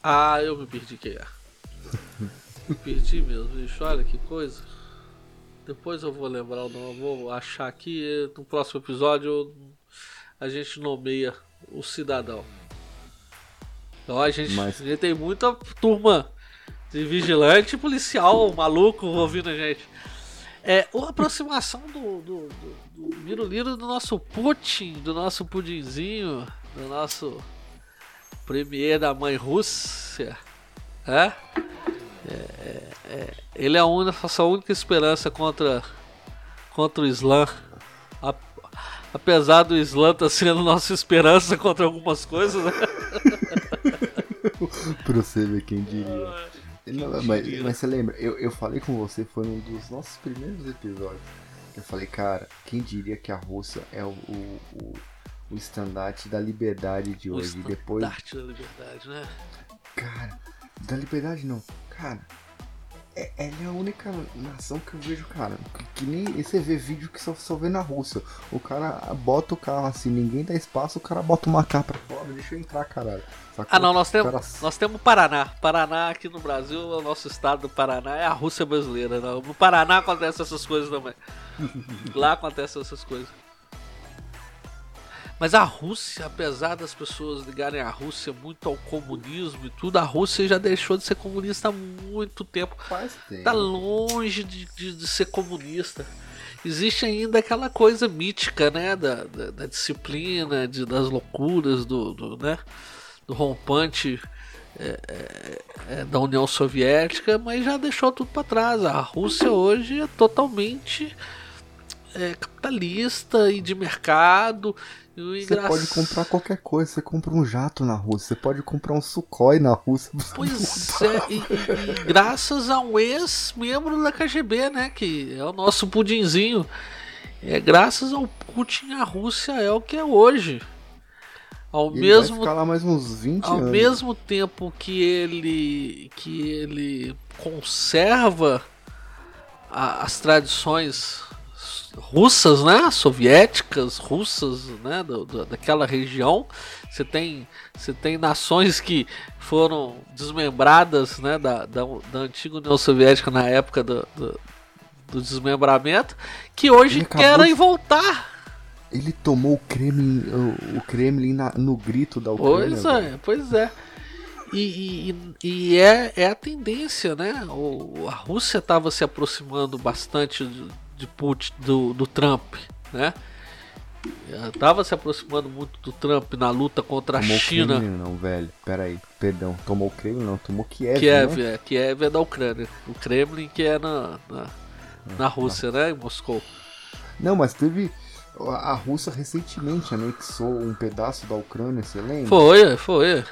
Ah, eu me perdi quem é. *laughs* perdi mesmo, bicho. Olha que coisa. Depois eu vou lembrar o nome, vou achar aqui. No próximo episódio a gente nomeia o cidadão. Então a gente, Mas- a gente tem muita turma de vigilante policial maluco ouvindo a gente. É, a aproximação do, do, do, do do nosso Putin, do nosso pudinzinho, do nosso premier da mãe Rússia. É? É, é, é, ele é a única, nossa única esperança contra, contra o Islã. A- apesar do Islã estar sendo nossa esperança contra algumas coisas, né? *laughs* pra você ver quem diria. Não, mas, diria? mas você lembra, eu, eu falei com você, foi num dos nossos primeiros episódios. Eu falei, cara, quem diria que a Rússia é o, o, o, o estandarte da liberdade de O hoje? E depois, estandarte da liberdade, né? cara, da liberdade não, cara. É, ela é a única nação que eu vejo, cara, que, que nem você vê vídeo que só, só vê na Rússia. O cara bota o carro assim, ninguém dá espaço, o cara bota uma capa pra fora, deixa eu entrar, caralho. Sacou? Ah não, nós temos, cara- nós temos Paraná. Paraná aqui no Brasil, o nosso estado do Paraná é a Rússia brasileira. Não. No Paraná acontecem essas coisas também. *laughs* Lá acontecem essas coisas. Mas a Rússia, apesar das pessoas ligarem a Rússia muito ao comunismo e tudo, a Rússia já deixou de ser comunista há muito tempo. Faz tempo. Tá longe de, de, de ser comunista. Existe ainda aquela coisa mítica, né? Da, da, da disciplina, de, das loucuras, do, do, né, do rompante é, é, é, da União Soviética, mas já deixou tudo para trás. A Rússia hoje é totalmente é, capitalista e de mercado. Você engra- pode comprar qualquer coisa, você compra um jato na Rússia, você pode comprar um Sukhoi na Rússia. Pois é, e, e- graças a um ex-membro da KGB, né? Que é o nosso pudinzinho. É graças ao Putin a Rússia é o que é hoje. Ao ele vai mesmo ficar lá mais uns 20 ao anos. mesmo tempo que ele que ele conserva a- as tradições russas, né, soviéticas, russas, né, do- do- daquela região, você tem você tem nações que foram desmembradas, né, da, da, da antiga União Soviética na época do, do, do desmembramento, que hoje querem de- voltar. Ele tomou o Kremlin, o, o Kremlin na- no grito da Ucrânia. Pois velho. é, pois é. E, e- e- e é, é a tendência, né? O, a Rússia estava se aproximando bastante de, de Putin, do, do Trump, né? Estava se aproximando muito do Trump na luta contra a Tomou o China. Kremlin não, velho. Pera aí, perdão. Tomou o Kremlin não, tomou Kiev, Kiev, né? é, Kiev é da Ucrânia. O Kremlin que é na, na, na Rússia, né? Em Moscou. Não, mas teve... A a Rússia recentemente anexou um pedaço da Ucrânia, você lembra? Foi, foi.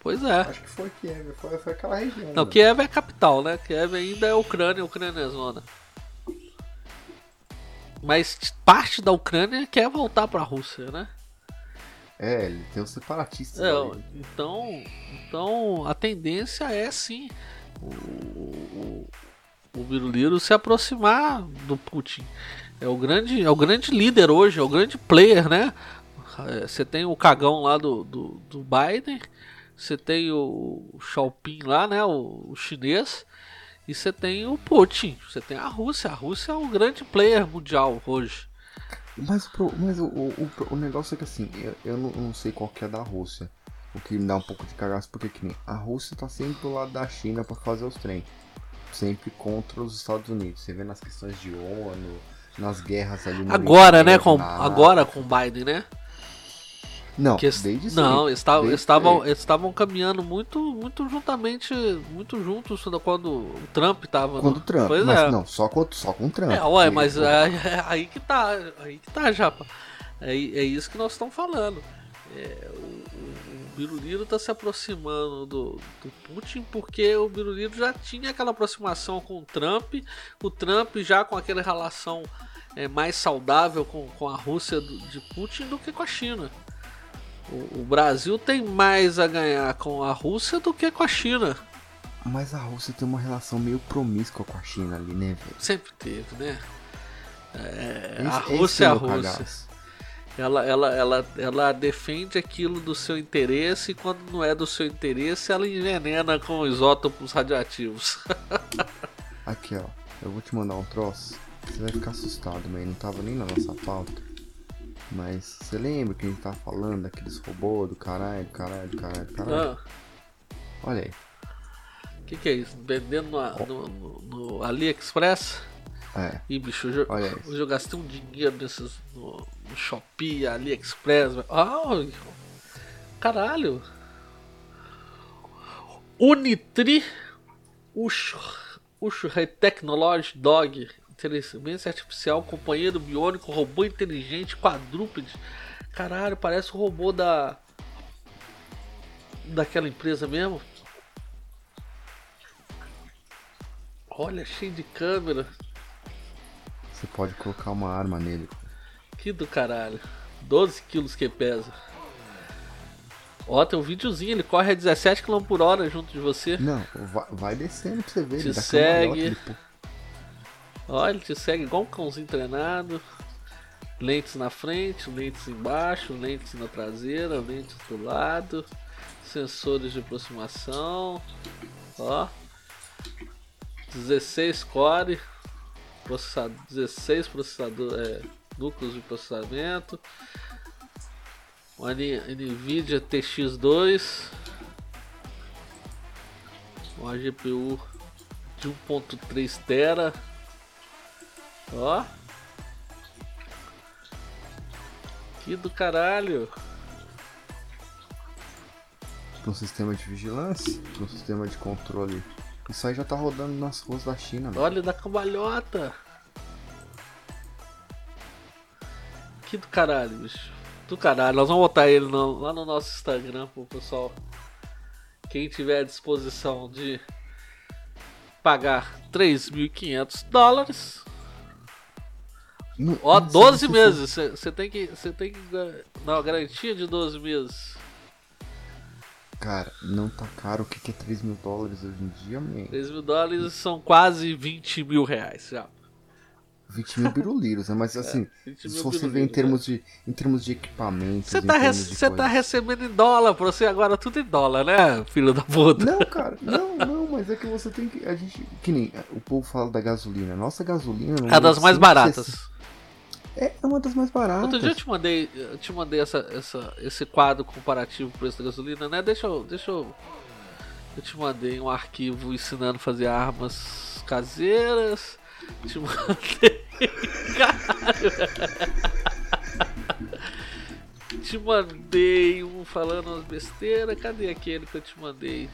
Pois é. Acho que foi Kiev, foi, foi aquela região. Não, né? Kiev é a capital, né? Kiev ainda é Ucrânia, Ucrânia é zona. Mas parte da Ucrânia quer voltar pra Rússia, né? É, ele tem os separatistas É, então, então a tendência é sim o, o- o Biruliro se aproximar do Putin. É o grande, é o grande líder hoje, é o grande player, né? É, você tem o cagão lá do, do, do Biden, você tem o Xiaoping lá, né? O, o chinês. E você tem o Putin, você tem a Rússia. A Rússia é o grande player mundial hoje. Mas, mas o, o, o negócio é que assim, eu, eu não, não, sei qual que é da Rússia. O que me dá um pouco de cagaço, porque que nem a Rússia tá sempre do lado da China para fazer os trem. Sempre contra os Estados Unidos. Você vê nas questões de ONU, nas guerras ali no Agora, né? Com, agora com Biden, né? Não, que, desde Não, estavam, estavam, estavam caminhando muito, muito juntamente, muito juntos quando o Trump estava. Quando o Trump, pois mas é. não, só com, só com o Trump. É, ué, mas é, é, aí que tá, aí que tá, Japa. É, é isso que nós estamos falando. É, o, o Biruliro está se aproximando do, do, Putin porque o Biruliro já tinha aquela aproximação com o Trump, o Trump já com aquela relação é, mais saudável com, com a Rússia do, de Putin do que com a China. O, Brasil tem mais a ganhar com a Rússia do que com a China. Mas a Rússia tem uma relação meio promíscua com a China ali, né, velho? Sempre teve, né? É, esse, a Rússia é a Rússia. Ela, ela, ela, ela defende aquilo do seu interesse e quando não é do seu interesse, ela envenena com isótopos radioativos. *laughs* Aqui, ó. Eu vou te mandar um troço. Você vai ficar assustado, mas não tava nem na nossa pauta. Mas você lembra que a gente tava falando daqueles robôs do caralho, do caralho, do caralho, do caralho? Ah. Olha aí. O que, que é isso? Vendendo no, no, no, no AliExpress? É. Ih, bicho, eu, Olha eu, eu gastei um dinheiro desses no, no Shopee, AliExpress. Ah, caralho. Unitri Ush, Ush Dog inteligência artificial, companheiro biônico, robô inteligente, quadrúpede. Caralho, parece o robô da. daquela empresa mesmo. Olha, cheio de câmera. Você pode colocar uma arma nele. Que do caralho. 12 quilos que pesa. Ó, tem um videozinho, ele corre a 17 km por hora junto de você. Não, vai, vai descendo pra você ver. Te segue. Olha, ele te segue igual um cãozinho treinado. Lentes na frente, lentes embaixo, lentes na traseira, lentes do lado, sensores de aproximação. Ó. 16 core, processador, 16 processador, é, núcleos de processamento. Uma Nvidia TX2. Uma GPU de 1.3 tera Ó. Que do caralho. Um sistema de vigilância, um sistema de controle. Isso aí já tá rodando nas ruas da China. Mano. Olha da cambalhota. Que do caralho, bicho. Do caralho. Nós vamos botar ele no, lá no nosso Instagram pro pessoal. Quem tiver à disposição de pagar 3.500 dólares Ó, 12 meses. Você tem que. Você tem que. Não, garantia de 12 meses. Cara, não tá caro. O que, que é 3 mil dólares hoje em dia, man? 3 mil dólares são quase 20 mil reais já. 20 mil biruliros, né? Mas *laughs* é, assim, é, se você ver em termos, de, em termos de equipamento. Você tá, rece tá recebendo em dólar, pra você agora tudo em dólar, né, filho da puta? Não, *laughs* cara, não, não, mas é que você tem que. A gente. Que nem o povo fala da gasolina. Nossa gasolina. É das mais baratas. É, é uma das mais baratas. Outro dia eu te mandei, eu te mandei essa, essa, esse quadro comparativo preço da gasolina, né? Deixa eu, deixa eu. Eu te mandei um arquivo ensinando a fazer armas caseiras. Te mandei. *laughs* Caralho. te mandei um falando umas besteiras. Cadê aquele que eu te mandei?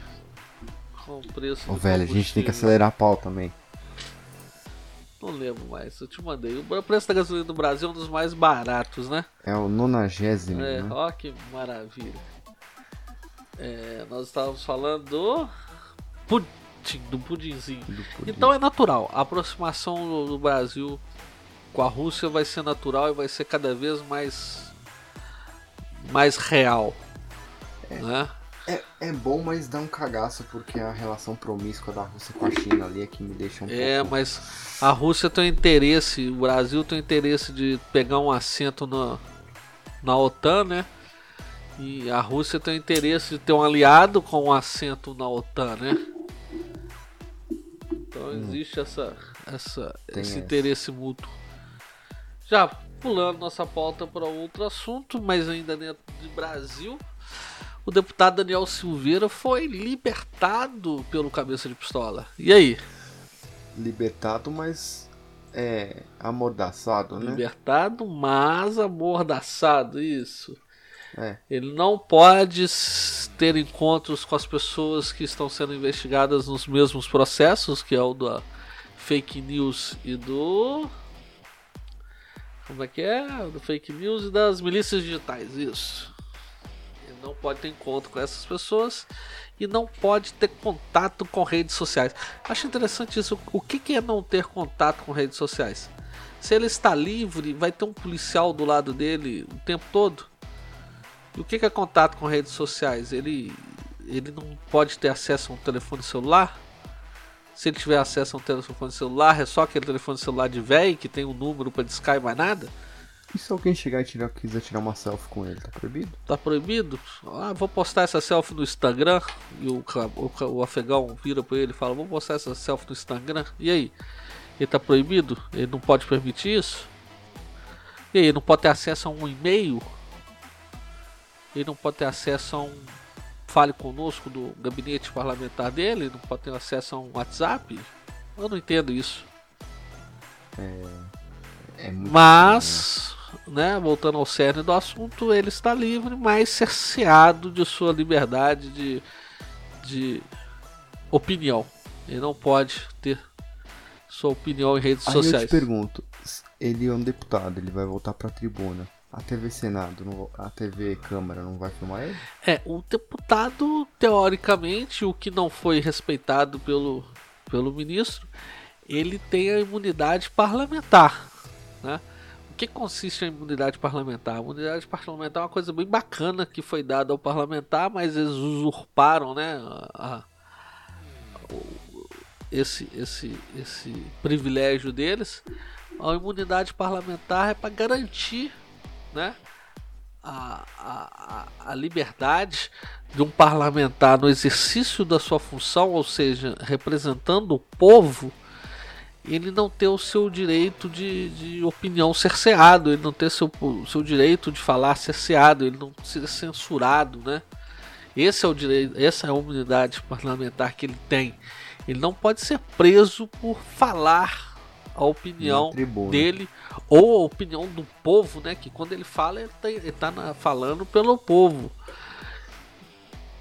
Com preço. Ô, velho, a gente tem que acelerar a pau também. Não lembro mais, eu te mandei. O preço da gasolina do Brasil é um dos mais baratos, né? É o nonagésimo. É, né? ó que maravilha. É, nós estávamos falando do pudim, do pudinzinho. Do pudim. Então é natural. A aproximação do, Brasil com a Rússia vai ser natural e vai ser cada vez mais mais real, é. né? É, é bom, mas dá um cagaço porque a relação promíscua da Rússia com a China ali é que me deixa um É, pouco. mas a Rússia tem interesse, o Brasil tem interesse de pegar um assento na, na OTAN, né? E a Rússia tem interesse de ter um aliado com um assento na OTAN, né? Então existe essa, essa, Tem esse essa. interesse mútuo. Já pulando nossa pauta para outro assunto, mas ainda dentro de Brasil, o deputado Daniel Silveira foi libertado pelo cabeça de pistola. E aí? Libertado, mas é amordaçado, né? Libertado, mas amordaçado, isso. É. Ele não pode ter encontros com as pessoas que estão sendo investigadas nos mesmos processos, que é o da fake news e do. Como é que é? Do fake news e das milícias digitais, isso. Não pode ter encontro com essas pessoas e não pode ter contato com redes sociais. Acho interessante isso. O que que é não ter contato com redes sociais? Se ele está livre, vai ter um policial do lado dele o tempo todo? E o que que é contato com redes sociais? Ele, ele não pode ter acesso a um telefone celular? Se ele tiver acesso a um telefone celular, é só aquele telefone celular de velho que tem um número para discar e mais nada? E se alguém chegar e tirar, quiser tirar uma selfie com ele, tá proibido? Tá proibido? Ah, vou postar essa selfie no Instagram. E o, o, o afegão vira pra ele e fala: Vou postar essa selfie no Instagram. E aí? Ele tá proibido? Ele não pode permitir isso? E aí? Ele não pode ter acesso a um e-mail? Ele não pode ter acesso a um fale conosco do gabinete parlamentar dele? Não pode ter acesso a um WhatsApp? Eu não entendo isso. É muito Mas, né, voltando ao cerne do assunto, ele está livre, mas cerceado de sua liberdade de, de opinião. Ele não pode ter sua opinião em redes Aí eu sociais. te pergunto, ele é um deputado, ele vai voltar pra tribuna. A TV Senado, não- a TV Câmara não vai filmar ele? É, o deputado, teoricamente, o que não foi respeitado pelo, pelo ministro, ele tem a imunidade parlamentar. Né? O que consiste a imunidade parlamentar? A imunidade parlamentar é uma coisa bem bacana que foi dada ao parlamentar, mas eles usurparam né, a- a- o- esse, esse, esse privilégio deles. A imunidade parlamentar é para garantir né, a, a, a- liberdade de um parlamentar no exercício da sua função, ou seja, representando o povo, ele não ter o seu direito de, de opinião cerceado, ele não ter seu, o seu direito de falar cerceado, ele não ser censurado, né? Esse é o direito, essa é a imunidade parlamentar que ele tem. Ele não pode ser preso por falar a opinião dele ou a opinião do povo, né? Que quando ele fala, ele tá, ele tá falando pelo povo.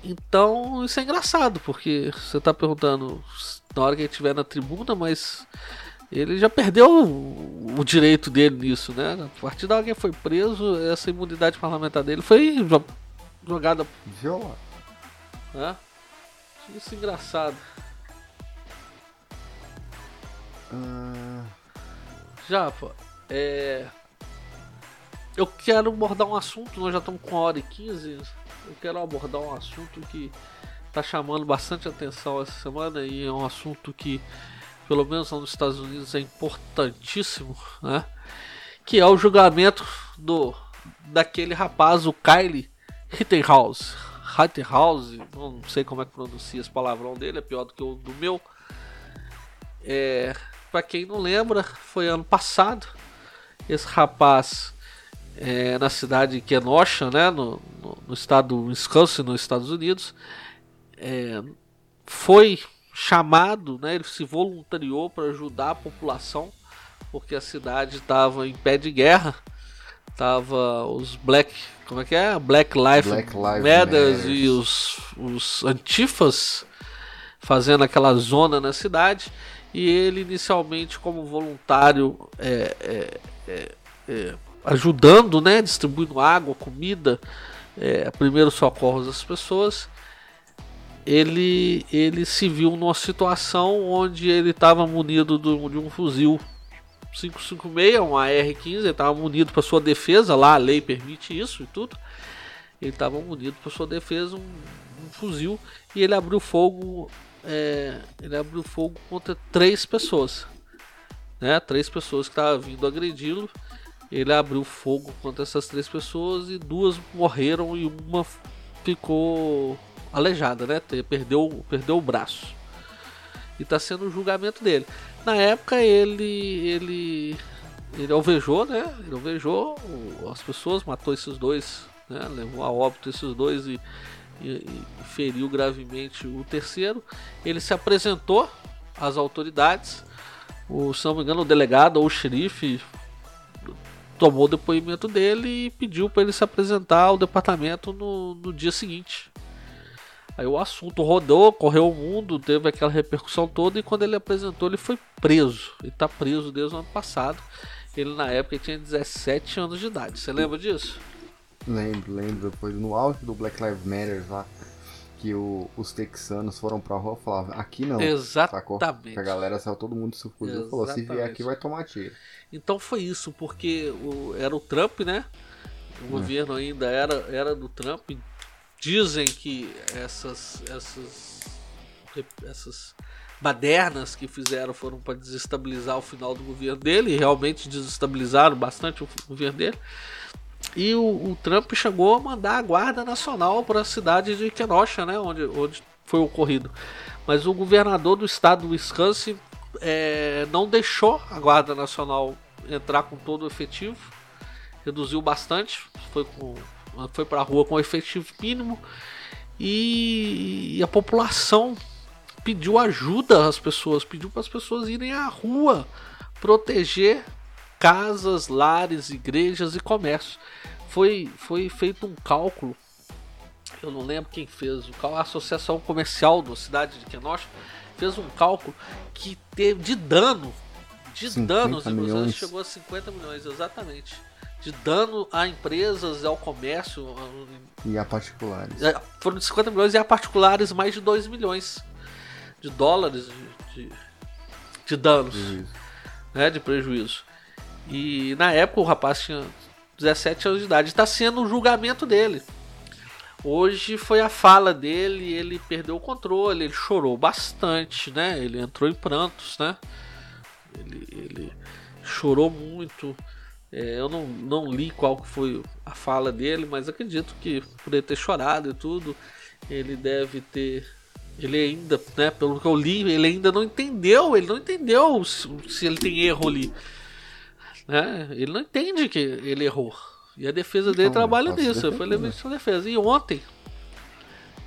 Então isso é engraçado, porque você tá perguntando na hora que ele estiver na tribuna, mas ele já perdeu o, o direito dele nisso, né? A partir da hora que ele foi preso, essa imunidade parlamentar dele foi jo- jogada. Viola. Né? Isso é engraçado. Ah, Já, pô, é. Eu quero abordar um assunto, nós já estamos com 1 hora e 15. Eu quero abordar um assunto que está chamando bastante atenção essa semana e é um assunto que, pelo menos nos Estados Unidos, é importantíssimo, né? Que é o julgamento do daquele rapaz, o Kyle Rittenhouse. Rittenhouse, não sei como é que pronuncia esse palavrão dele, é pior do que o do meu. É, para quem não lembra, foi ano passado. Esse rapaz é, na cidade de Kenosha, né, no, no, no estado do Wisconsin, nos Estados Unidos, é, foi chamado, né, ele se voluntariou para ajudar a população, porque a cidade estava em pé de guerra. Tava os Black, como é que é? Black Lives Black Matters Matters. e os, os antifas fazendo aquela zona na cidade. E ele inicialmente como voluntário é, é, é, é, ajudando, né, distribuindo água, comida, é, primeiros socorros às pessoas. Ele, ele se viu numa situação onde ele estava munido do- de um fuzil 556, um AR-15, ele estava munido para sua defesa, lá a lei permite isso e tudo. Ele estava munido para sua defesa um, um, fuzil e ele abriu fogo. É, ele abriu fogo contra três pessoas, né? Três pessoas que estavam vindo agredi-lo. Ele abriu fogo contra essas três pessoas e duas morreram e uma ficou aleijada, né? Perdeu, perdeu o braço. E está sendo o julgamento dele. Na época ele ele ele alvejou, né? Ele alvejou as pessoas, matou esses dois, né? Levou a óbito esses dois e, e, e feriu gravemente o terceiro. Ele se apresentou às autoridades. O, se não me engano, o delegado ou o xerife tomou o depoimento dele e pediu para ele se apresentar ao departamento no, no dia seguinte. Aí o assunto rodou, correu o mundo, teve aquela repercussão toda e quando ele apresentou ele foi preso. Ele está preso desde o ano passado. Ele na época tinha 17 anos de idade. Você lembra disso? Lembro, lembro. Depois no auge do Black Lives Matter lá, que o, os texanos foram pra rua e falavam, aqui não. Exatamente. A galera saiu todo mundo se fugiu e falou, se vier aqui vai tomar tiro. Então foi isso, porque o, era o Trump, né? O é. governo ainda era, era do Trump. Dizem que essas, essas, essas badernas que fizeram foram para desestabilizar o final do governo dele, e realmente desestabilizaram bastante o governo dele. E o, o Trump chegou a mandar a Guarda Nacional para a cidade de Kenosha, né, onde, onde foi ocorrido. Mas o governador do estado do Wisconsin é, não deixou a Guarda Nacional entrar com todo o efetivo, reduziu bastante, foi, com, foi para a rua com efetivo mínimo e, e a população pediu ajuda às pessoas, pediu para as pessoas irem à rua proteger casas, lares, igrejas e comércios. Foi, foi feito um cálculo, eu não lembro quem fez, a Associação Comercial da cidade de Kenosha fez um cálculo que teve de dano, de danos, milhões. chegou a 50 milhões, exatamente. De dano a empresas, ao comércio. E a particulares. É, foram de 50 milhões e a particulares mais de 2 milhões de dólares de, de, de danos, prejuízo. né, de prejuízo. E na época o rapaz tinha 17 anos de idade. Está sendo o julgamento dele. Hoje foi a fala dele, ele perdeu o controle, ele chorou bastante, né? Ele entrou em prantos, né? Ele, ele chorou muito. É, eu não, não li qual foi a fala dele, mas acredito que por ele ter chorado e tudo, ele deve ter ele ainda, né, pelo que eu li, ele ainda não entendeu, ele não entendeu se, se ele tem erro ali. Né? Ele não entende que ele errou. E a defesa dele não, trabalha nisso, foi legítima defesa. E ontem,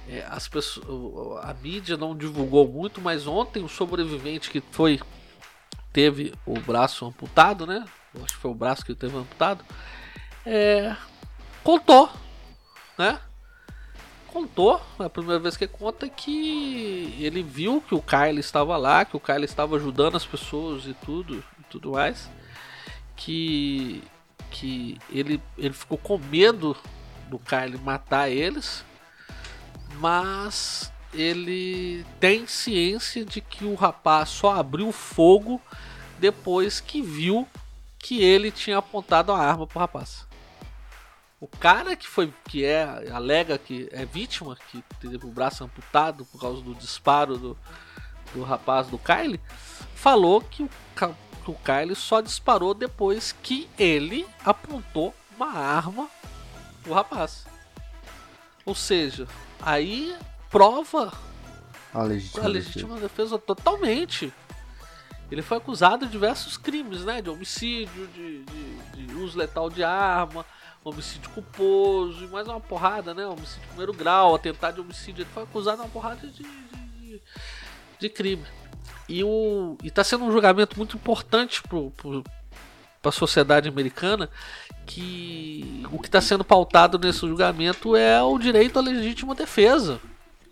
é, as pessoas, a mídia não divulgou muito, mas ontem o sobrevivente que foi teve o braço amputado, né? Acho que foi o braço que ele teve amputado. É, contou, né? contou, a primeira vez que conta que ele viu que o Kyle estava lá, que o Kyle estava ajudando as pessoas e tudo, e tudo mais, que que ele ele ficou com medo do Kyle matar eles, mas ele tem ciência de que o rapaz só abriu fogo depois que viu que ele tinha apontado a arma pro rapaz. O cara que foi que é alega que é vítima, que teve o braço amputado por causa do disparo do, do rapaz do Kyle, falou que o, que o Kyle só disparou depois que ele apontou uma arma pro rapaz. Ou seja, aí prova a legítima, a legítima defesa. defesa totalmente. Ele foi acusado de diversos crimes, né? De homicídio, de, de, de uso letal de arma, homicídio culposo e mais uma porrada, né? Homicídio de primeiro grau, atentado de homicídio. Ele foi acusado de uma porrada de, de, de crime. E, o, e tá sendo um julgamento muito importante para a sociedade americana que o que está sendo pautado nesse julgamento é o direito à legítima defesa.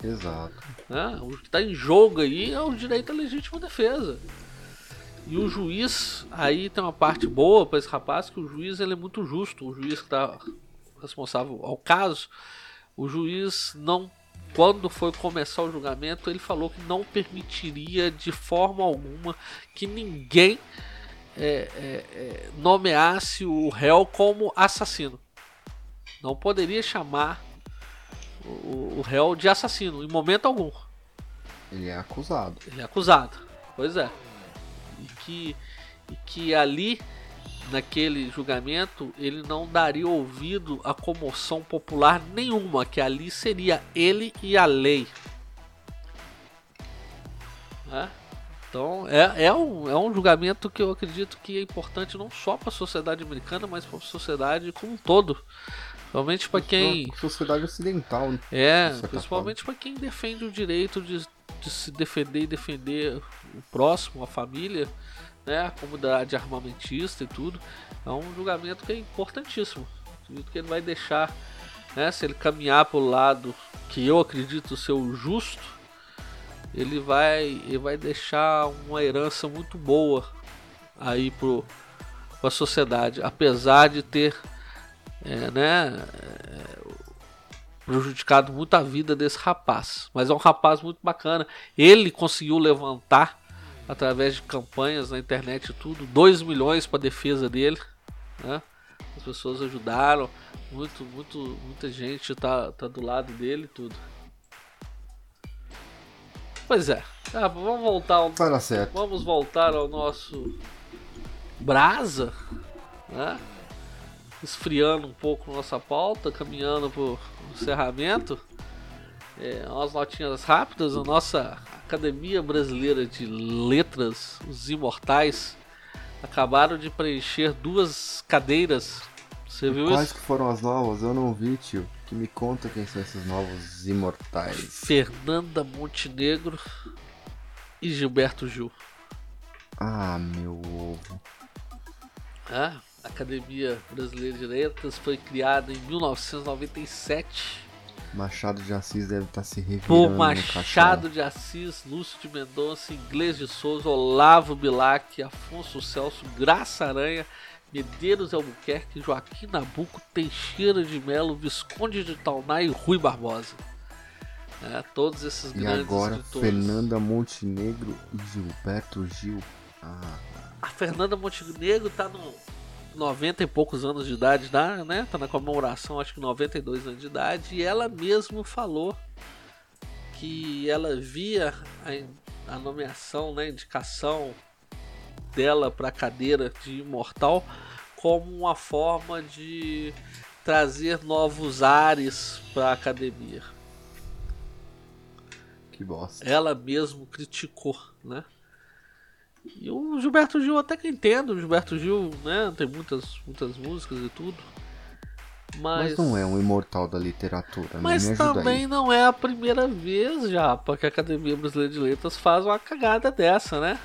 Exato. Né? O que está em jogo aí é o direito à legítima defesa. E o juiz, aí tem uma parte boa para esse rapaz, que o juiz ele é muito justo. O juiz que está responsável ao caso, o juiz não, quando foi começar o julgamento, ele falou que não permitiria de forma alguma que ninguém é, é, é, nomeasse o réu como assassino. Não poderia chamar o, o réu de assassino, em momento algum. Ele é acusado. Ele é acusado, pois é. E que, e que ali, naquele julgamento, ele não daria ouvido à comoção popular nenhuma, que ali seria ele e a lei. Né? Então é, é, um, é um julgamento que eu acredito que é importante não só para a sociedade americana, mas para a sociedade como um todo. Principalmente para quem. Sociedade ocidental, né? É, principalmente para quem defende o direito de, de se defender e defender o próximo, a família, né? A comunidade armamentista e tudo. É um julgamento que é importantíssimo. Acredito que ele vai deixar, né? Se ele caminhar para o lado que eu acredito ser o justo, ele vai, ele vai deixar uma herança muito boa aí para a sociedade, apesar de ter é, né, é, prejudicado muito a vida desse rapaz. Mas é um rapaz muito bacana. Ele conseguiu levantar através de campanhas na internet e tudo 2 milhões para defesa dele, né? As pessoas ajudaram, muito, muito, muita gente tá, tá do lado dele tudo. Pois é. Ah, vamos voltar ao, certo. Vamos voltar ao nosso brasa, né? Esfriando um pouco nossa pauta, caminhando para o encerramento. É, umas notinhas rápidas. A nossa Academia Brasileira de Letras, os Imortais, acabaram de preencher duas cadeiras. Você viu Quais isso? que foram as novas? Eu não vi, tio. Que me conta quem são esses novos imortais. Fernanda Montenegro e Gilberto Gil. Ah, meu ovo. A Academia Brasileira de Letras foi criada em 1997 Machado de Assis deve estar se revirando por Machado de Assis, Lúcio de Mendonça, Inglês de Souza, Olavo Bilac, Afonso Celso, Graça Aranha, Medeiros Albuquerque, Joaquim Nabuco, Teixeira de Melo, Visconde de Tauná e Rui Barbosa. É, todos esses E grandes agora escritores. Fernanda Montenegro e Gilberto Gil. Ah, A Fernanda Montenegro tá no 90 e poucos anos de idade, tá, né? Tá na comemoração, acho que 92 anos de idade, e ela mesmo falou que ela via a, a nomeação, né, a indicação dela para a cadeira de imortal como uma forma de trazer novos ares para a academia. que bosta. Ela mesmo criticou, né? E o Gilberto Gil até que entendo, o Gilberto Gil, né, tem muitas, muitas músicas e tudo. Mas, Mas não é um imortal da literatura, né? Mas também aí. não é a primeira vez já, porque a Academia Brasileira de Letras faz uma cagada dessa, né?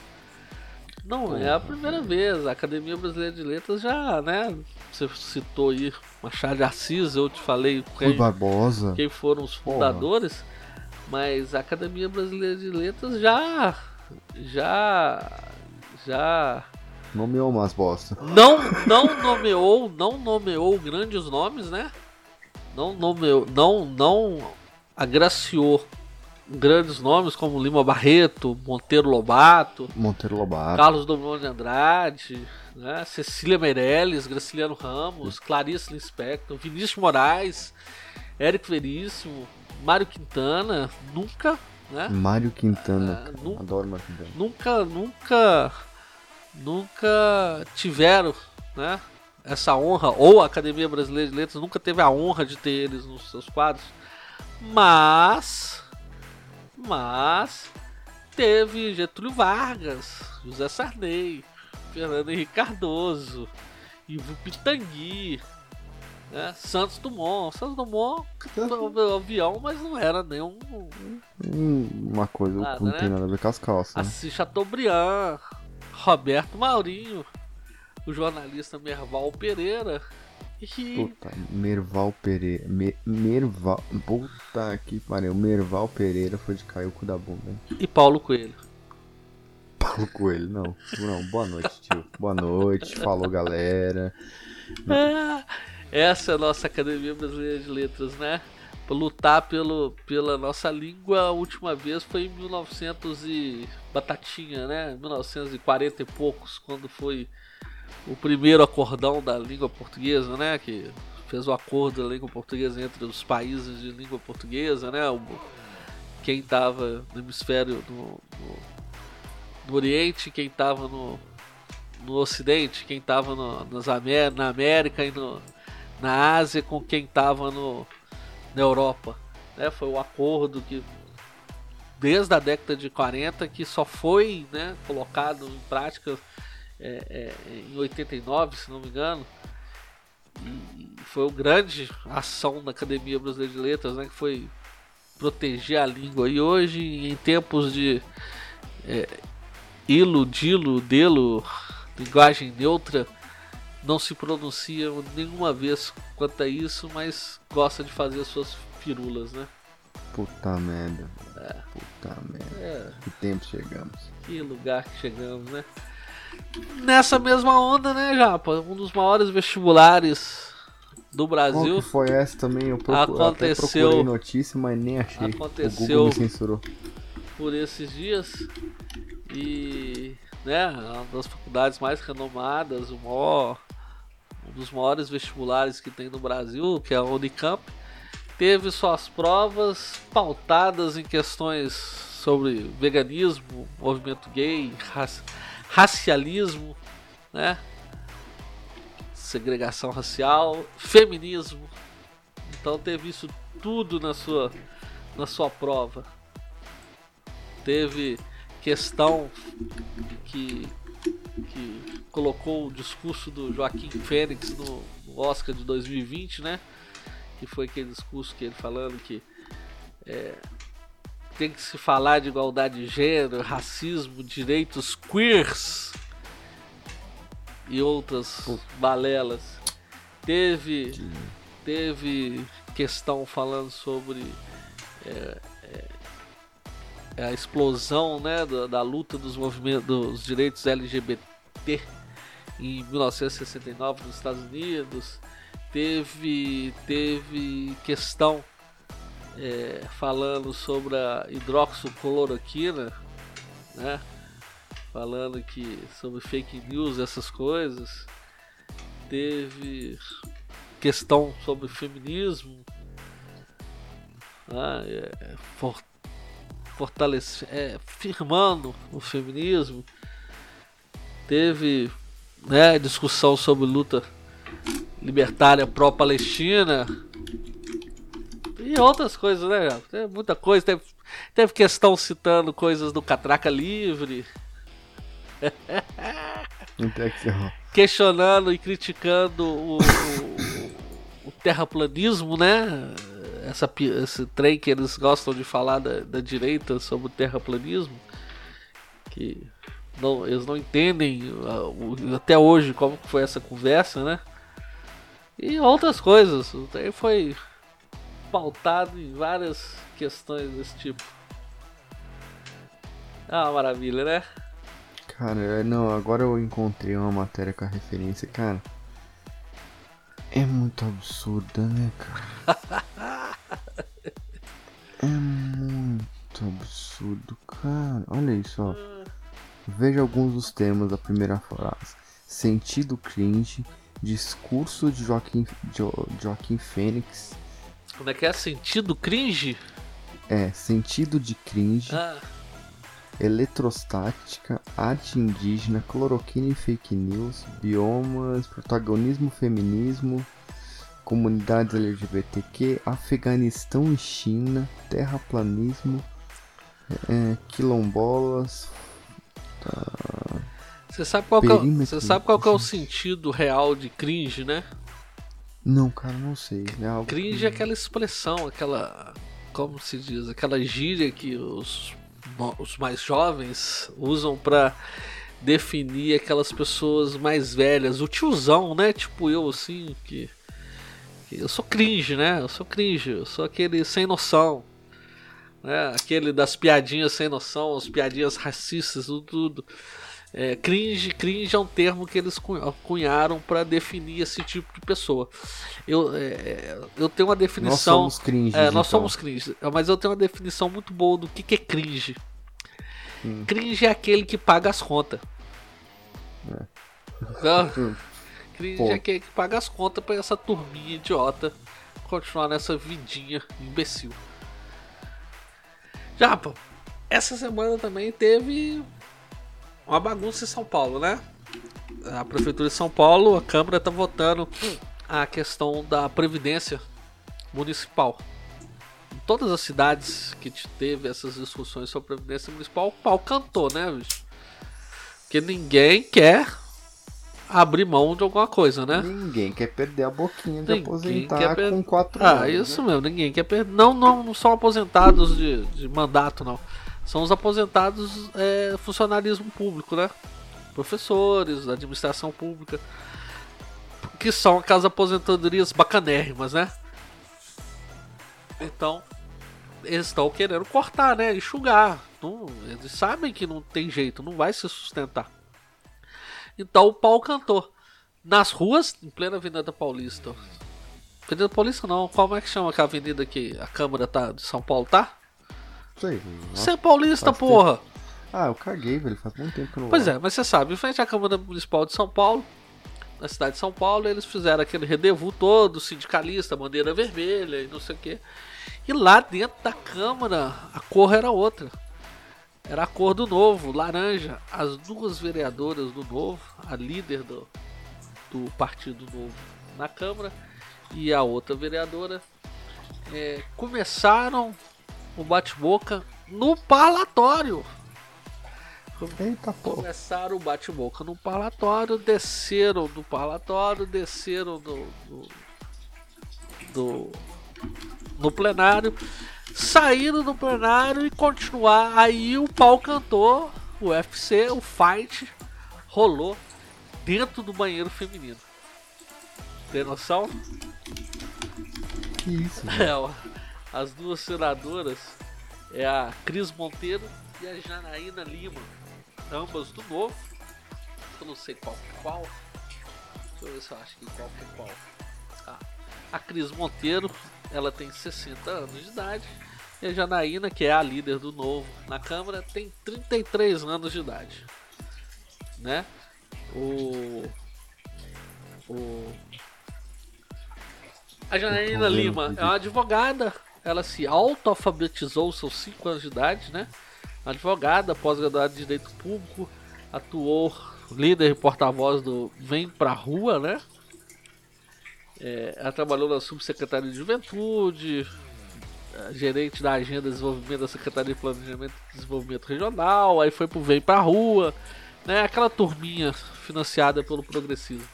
Não é a primeira vez. A Academia Brasileira de Letras já, né? Você citou aí Machado de Assis, eu te falei Rui quem, Barbosa. quem foram os fundadores, mas a Academia Brasileira de Letras já já já Nomeou umas bosta. não não nomeou, não nomeou grandes nomes, né? Não nomeou, não não agraciou grandes nomes como Lima Barreto, Monteiro Lobato, Monteiro Lobato. Carlos Drummond de Andrade, né? Cecília Meirelles, Graciliano Ramos, Clarice Lispector, Vinícius Moraes, Érico Veríssimo, Mário Quintana, nunca, né? Mário Quintana. Ah, cara. nu- Adoro Mário Quintana. Nunca, nunca, nunca tiveram, né? Essa honra, ou a Academia Brasileira de Letras nunca teve a honra de ter eles nos seus quadros, mas, mas teve Getúlio Vargas, José Sarney, Fernando Henrique Cardoso, Ivo Pitangui, né? Santos Dumont. Santos Dumont um avião, mas não era nenhum Hum, Uma coisa Nada, que não né? tem nada a ver com as calças. né? Assis Chateaubriand, Roberto Maurinho, o jornalista Merval Pereira e, Puta, Merval Pereira. Me- Merval. Puta que pariu. Merval Pereira foi de cair o cu da bunda. e Paulo Coelho. Paulo Coelho, não. Não, boa noite, tio. Boa noite. Falou, galera. É, *laughs* essa é a nossa Academia Brasileira de Letras, né? Lutar pelo, pela nossa língua, a última vez foi em 1900 e batatinha, né? 1940 e poucos, quando foi o primeiro acordão da língua portuguesa, né? Que fez o acordo da língua portuguesa entre os países de língua portuguesa, né? O, quem estava no hemisfério no, no, Oriente, quem estava no, no Ocidente, quem estava na América e no, na Ásia com quem estava na Europa. Né? Foi o acordo que desde a década de 40 que só foi né, colocado em prática é, é, em 89, se não me engano. E foi uma grande ação da Academia Brasileira de Letras, né, que foi proteger a língua. E hoje, em tempos de é, ilo, dilo, delo, linguagem neutra, não se pronuncia nenhuma vez quanto a isso, mas gosta de fazer suas firulas, né? Puta merda. É. Puta merda. É. Que tempo chegamos. Que lugar que chegamos, né? Nessa mesma onda, né, Japa? Um dos maiores vestibulares do Brasil. Qual que foi essa também? Eu procuro, aconteceu, notícia, mas nem achei. Aconteceu o Google me censurou. por esses dias. E, né, uma das faculdades mais renomadas, o maior, um dos maiores vestibulares que tem no Brasil, que é a Unicamp, teve suas provas pautadas em questões sobre veganismo, movimento gay, racialismo, né? segregação racial, feminismo. Então teve isso tudo na sua na sua prova. Teve questão que que colocou o discurso do Joaquim Fênix no, Oscar de 2020, né? Que foi aquele discurso que ele falando que é, tem que se falar de igualdade de gênero, racismo, direitos queers e outras balelas. Teve, teve questão falando sobre é, é, a explosão né, da, da, luta dos movimentos dos direitos LGBT em 1969 nos Estados Unidos. Teve, teve questão é, falando sobre a hidroxicloroquina, né? falando que sobre fake news, essas coisas. Teve questão sobre feminismo, né? é, for, fortalece, é, firmando o feminismo. Teve né, discussão sobre luta libertária pró-Palestina e outras coisas, né? Tem muita coisa. Teve, teve questão citando coisas do Catraca Livre. *laughs* Questionando e criticando o, o, o, terraplanismo, né? Essa, esse trem que eles gostam de falar da, da direita sobre o terraplanismo. Que não, eles não entendem uh, até hoje como foi essa conversa, né? E outras coisas. Trem foi pautado em várias questões desse tipo. É uma maravilha, né? Cara, é, não, agora eu encontrei uma matéria com a referência, cara. É muito absurda, né, cara? *laughs* é muito absurdo, cara. Olha isso, ó. Veja alguns dos temas da primeira frase. Sentido cringe, discurso de Joaquim, jo, Joaquim Fênix. Como é que é? Sentido cringe? É, sentido de cringe. Ah eletrostática, arte indígena, cloroquina e fake news, biomas, protagonismo feminismo, comunidades LGBTQ, Afeganistão e China, terraplanismo, é, quilombolas. Tá... Você sabe qual, é, você sabe qual é o sentido real de cringe, né? Não, cara, não sei. É cringe que... é aquela expressão, aquela. Como se diz? Aquela gíria que os os mais jovens usam para definir aquelas pessoas mais velhas, o tiozão, né? Tipo eu assim, que, que, eu sou cringe, né? Eu sou cringe, eu sou aquele sem noção. Né? Aquele das piadinhas sem noção, as piadinhas racistas, tudo. tudo. É, cringe, cringe é um termo que eles cunharam para definir esse tipo de pessoa. Eu, é, eu tenho uma definição. Nós somos cringe. É, nós então. somos cringe, mas eu tenho uma definição muito boa do que, que é cringe. Hum. Cringe é aquele que paga as contas. É. Então, *laughs* crise Pô. é quem que paga as contas pra essa turminha idiota continuar nessa vidinha imbecil. Já, pô, essa semana também teve uma bagunça em São Paulo, né? A Prefeitura de São Paulo, a Câmara tá votando a questão da Previdência Municipal. Em todas as cidades que te- teve essas discussões sobre Previdência Municipal, o pau cantou, né, bicho? Porque ninguém quer abrir mão de alguma coisa, né? Ninguém quer perder a boquinha de Ninguém aposentar per- com 4 Ah, anos. isso né? mesmo, ninguém quer perder. Não, não, não são aposentados de, de mandato, não. São os aposentados é, funcionalismo público, né? Professores, administração pública. Que são aquelas aposentadorias bacanérrimas, né? Então, eles estão querendo cortar, né? Enxugar. Não, eles sabem que não tem jeito, não vai se sustentar. Então o pau cantou. Nas ruas, em plena Avenida Paulista. Avenida Paulista não, como é que chama aquela avenida que a Câmara tá, de São Paulo, tá? Sei, Você é paulista, porra! Ah, eu caguei, velho. Faz muito tempo que eu não Pois vou. é, mas você sabe, em frente à Câmara Municipal de São Paulo, na cidade de São Paulo, eles fizeram aquele rendezvous todo, sindicalista, bandeira vermelha e não sei o quê. E lá dentro da Câmara, a cor era outra. Era a cor do novo, laranja. As duas vereadoras do novo, a líder do, do Partido Novo na Câmara e a outra vereadora, é, começaram o bate-boca no parlatório. Eita. Começaram o bate-boca no parlatório, desceram do parlatório, desceram do, do, do- no plenário, saíram do plenário e continuar. Aí o pau cantou, o UFC, o fight rolou dentro do banheiro feminino. Tem noção? Que isso. *laughs* É, as duas senadoras é a Cris Monteiro e a Janaína Lima, ambas do novo. Eu não sei qual que é qual. Deixa eu ver se eu acho que qual que é qual. Ah, a Cris Monteiro, ela tem 60 anos de idade. E a Janaína, que é a líder do novo na Câmara, tem 33 anos de idade. Né? O. O. A Janaína Lima é uma advogada. Ela se auto-alfabetizou aos seus 5 anos de idade, né? Advogada, pós-graduada em Direito Público, atuou líder e porta-voz do Vem Pra Rua, né? É, ela trabalhou na Subsecretaria de Juventude, gerente da Agenda de Desenvolvimento da Secretaria de Planejamento e Desenvolvimento Regional, aí foi pro Vem Pra Rua, né? Aquela turminha financiada pelo progressismo.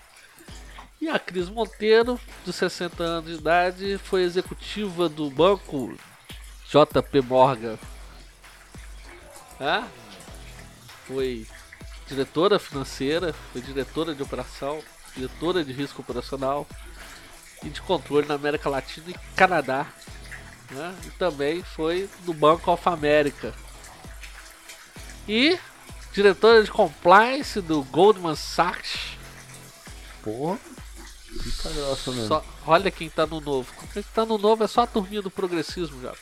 E a Cris Monteiro, de 60 anos de idade, foi executiva do banco JP Morgan. Tá? Foi diretora financeira, foi diretora de operação, diretora de risco operacional e de controle na América Latina e Canadá. Né? E também foi do Banco of America. E diretora de compliance do Goldman Sachs. Porra. Fica grossa mesmo. Só- olha quem tá no novo. Quem tá no novo é só a turminha do progressismo já.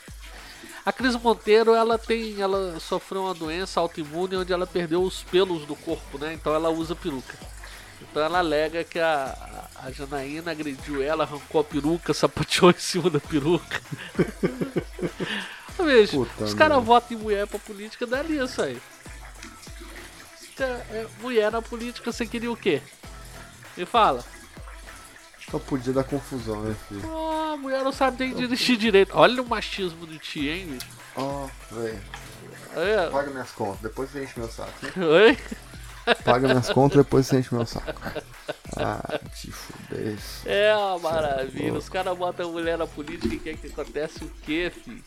A Cris Monteiro, ela tem, ela sofreu uma doença autoimune onde ela perdeu os pelos do corpo, né? Então ela usa peruca. Então ela alega que a, a Janaína agrediu ela, arrancou a peruca, sapateou em cima da peruca. *laughs* Veja, os caras votam em mulher pra política, dá isso aí. Você é mulher na política, você queria o quê? Me fala. Só podia dar confusão, né, filho? Ah, a mulher não sabe nem dirigir direito. Olha o machismo do tio, hein, bicho? Ó, velho. É. Paga minhas contas, depois enche meu saco. Oi? Paga minhas contas, depois você enche meu saco. Ah, te fuder. É uma maravilha. Os caras botam a mulher na política e quer que acontece o quê, filho?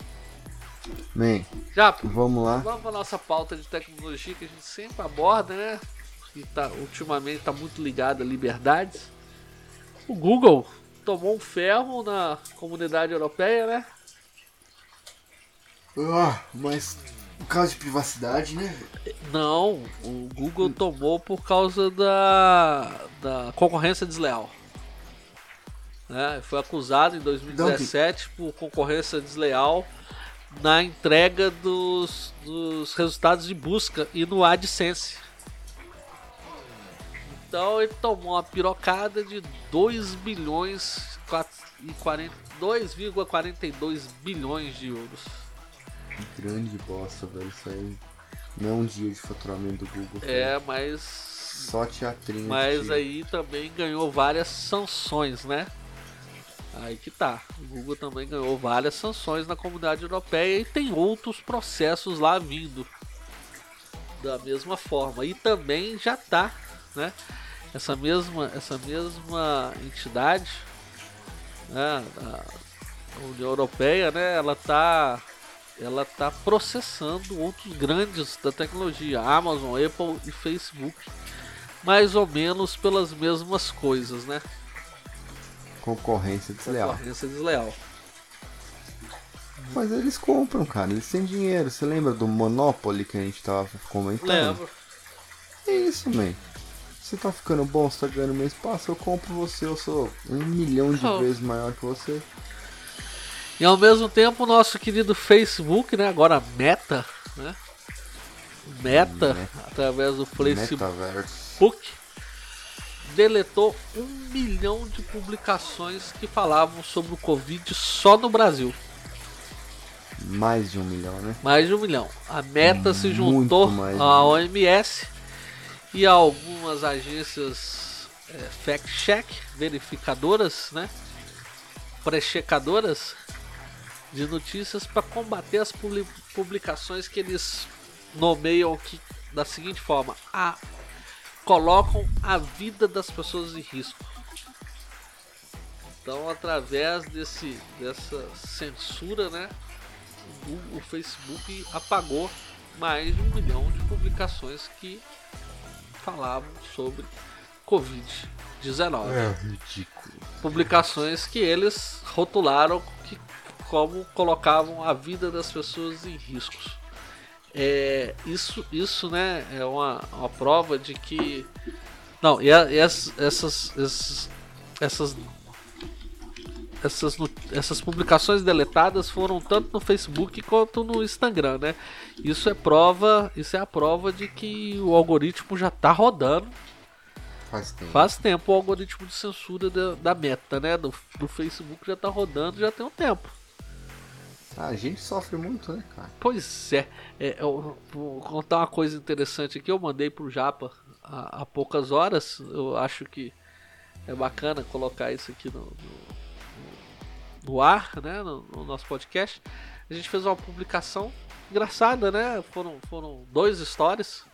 Man, Já, vamos lá. vamos pra nossa pauta de tecnologia que a gente sempre aborda, né? E tá, ultimamente tá muito ligado a liberdades. O Google tomou um ferro na comunidade europeia, né? Ah, mas por causa de privacidade, né? Não, o Google tomou por causa da, da concorrência desleal. Né? Foi acusado em 2017 por concorrência desleal na entrega dos, dos resultados de busca e no AdSense. Então ele tomou uma pirocada de 2 bilhões e 2,42 bilhões de euros. Que grande bosta, velho. Isso aí não é um dia de faturamento do Google. É, mas. Só teatrinho. Mas aí também ganhou várias sanções, né? Aí que tá. O Google também ganhou várias sanções na comunidade europeia e tem outros processos lá vindo da mesma forma. E também já tá, né? Essa mesma, essa mesma entidade, né, a União Europeia, né? Ela tá, ela tá processando outros grandes da tecnologia, Amazon, Apple e Facebook, mais ou menos pelas mesmas coisas, né? Concorrência desleal. Concorrência desleal. Mas eles compram, cara. Eles têm dinheiro. Você lembra do Monopoly que a gente tava comentando? Lembro. É isso, man. Você tá ficando bom, você tá ganhando meu espaço, eu compro você, eu sou um milhão de oh. vezes maior que você. E ao mesmo tempo o nosso querido Facebook, né? Agora Meta, né? Meta, Meta. através do Facebook, Metaverse. deletou um milhão de publicações que falavam sobre o Covid só no Brasil. Mais de um milhão, né? Mais de um milhão. A Meta se juntou à OMS e a algumas agências é, fact-check, verificadoras, né? Prechecadoras de notícias para combater as publicações que eles nomeiam que, da seguinte forma: a, colocam a vida das pessoas em risco. Então, através desse, dessa censura, né, o, o Facebook apagou mais de um milhão de publicações que falavam sobre Covid-19. É ridículo. Publicações que eles rotularam como colocavam a vida das pessoas em riscos. É, isso, isso né, é uma, uma prova de que. Não, e, a, e as, essas, essas, essas essas, essas publicações deletadas foram tanto no Facebook quanto no Instagram, né? Isso é prova, isso é a prova de que o algoritmo já está rodando. Faz tempo. Faz tempo o algoritmo de censura da, da meta, né? Do, do Facebook já está rodando já tem um tempo. A gente sofre muito, né, cara? Pois é. é eu, vou contar uma coisa interessante aqui. Eu mandei pro Japa há, há poucas horas. Eu acho que é bacana colocar isso aqui no, no no ar, né, no, no, nosso podcast, a gente fez uma publicação engraçada, né? Foram, foram dois stories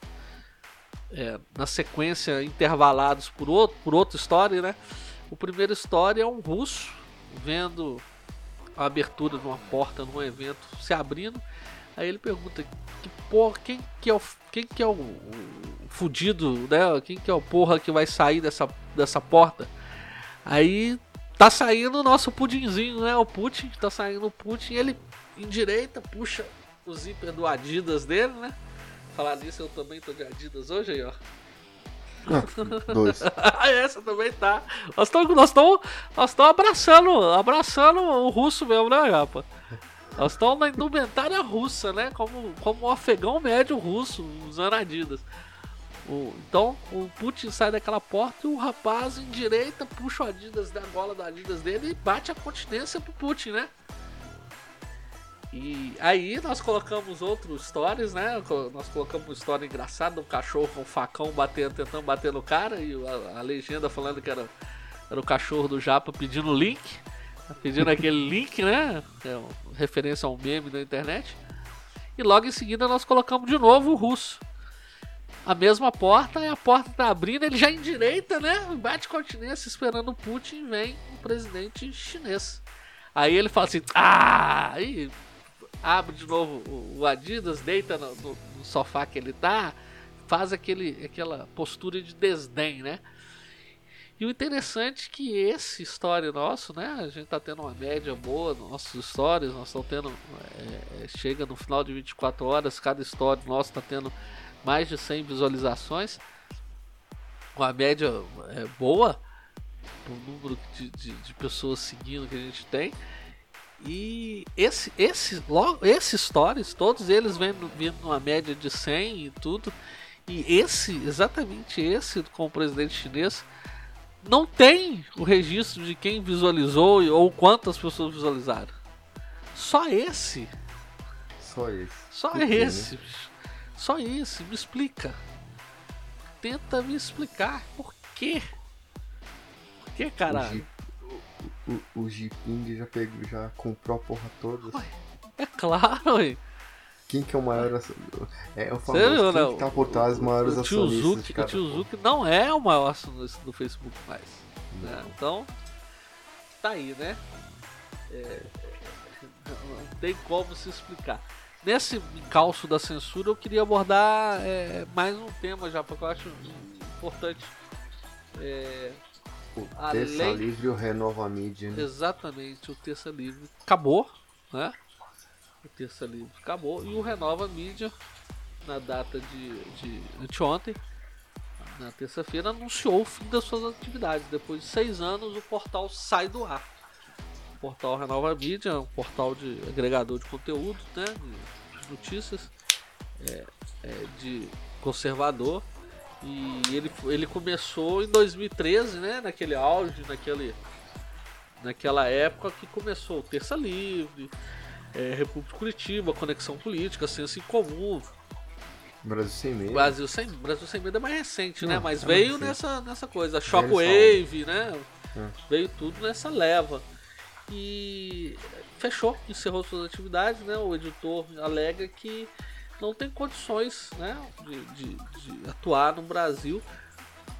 é, na sequência intervalados por outro, por outro story, né? O primeiro story é um russo vendo a abertura de uma porta num evento se abrindo. Aí ele pergunta que porra, quem que é o quem que é o, o fudido, né? Quem que é o porra que vai sair dessa, dessa porta? Aí Tá saindo o nosso pudinzinho, né? O Putin, tá saindo o Putin, ele em direita puxa o zíper do Adidas dele, né? Falar nisso, eu também tô de Adidas hoje aí, ó. Dois. *laughs* Essa também tá. Nós estamos nós nós abraçando, abraçando o russo mesmo, né, Japa? Nós estamos na indumentária russa, né? Como, como um afegão médio russo usando Adidas. O, então o Putin sai daquela porta e o rapaz em direita puxa o Adidas da gola do Adidas dele e bate a continência pro Putin, né? E aí nós colocamos outros stories, né? Nós colocamos uma história engraçada, um cachorro com um facão batendo, tentando bater no cara e a, a legenda falando que era, era o cachorro do Japa pedindo link, pedindo aquele *laughs* link, né? É referência a um meme da internet. E logo em seguida nós colocamos de novo o russo a mesma porta e a porta tá abrindo, ele já endireita, né? Bate continência esperando o Putin vem o presidente chinês. Aí ele fala assim: "Ah!" Aí abre de novo o Adidas, deita no, no, no sofá que ele tá, faz aquele aquela postura de desdém, né? E o interessante é que esse story nosso, né? A gente tá tendo uma média boa nos nossos stories, nós estamos tendo. É, chega no final de 24 horas, cada story nosso tá tendo mais de 100 visualizações, com a média é, boa, o número de, de, de, pessoas seguindo que a gente tem. E esse, esse, logo, esses stories, todos eles vêm vindo numa média de 100 e tudo. E esse, exatamente esse com o presidente chinês, não tem o registro de quem visualizou ou quantas pessoas visualizaram. Só esse. Só esse. Só esse. Só esse. Me explica. Tenta me explicar por quê. Por que, caralho? O, o, Jiping já, pegou, já comprou a porra toda. Ué. É claro, ué. Quem que é o maior acio- É o famoso, quem né? que tá por trás dos maiores o tio acionistas o tio? Zuki não é o maior acionista do Facebook mais. né? Então, tá aí, né? É, não tem como se explicar. Nesse encalço da censura, eu queria abordar é, mais um tema já, porque eu acho importante. É, O Além- Terça Livre e o Renova Mídia. né? exatamente, o Terça Livre acabou, né? O Terça Livre acabou e o Renova Mídia, na data de, de anteontem, na terça-feira, anunciou o fim das suas atividades. Depois de seis anos, o portal sai do ar. O portal Renova Mídia é um portal de agregador de conteúdo, né? De notícias, é, é de conservador. E ele, ele começou em 2013, né? Naquele auge, naquele, naquela época que começou o Terça Livre, é, República Curitiba, Conexão Política, Senso em Comum, Brasil sem medo. Brasil sem, Brasil sem medo é mais recente, né? Não, Mas é veio nessa, nessa coisa. Shockwave, né? É. Veio tudo nessa leva. E fechou, encerrou suas atividades, né? O editor alega que não tem condições né? de, de, de atuar no Brasil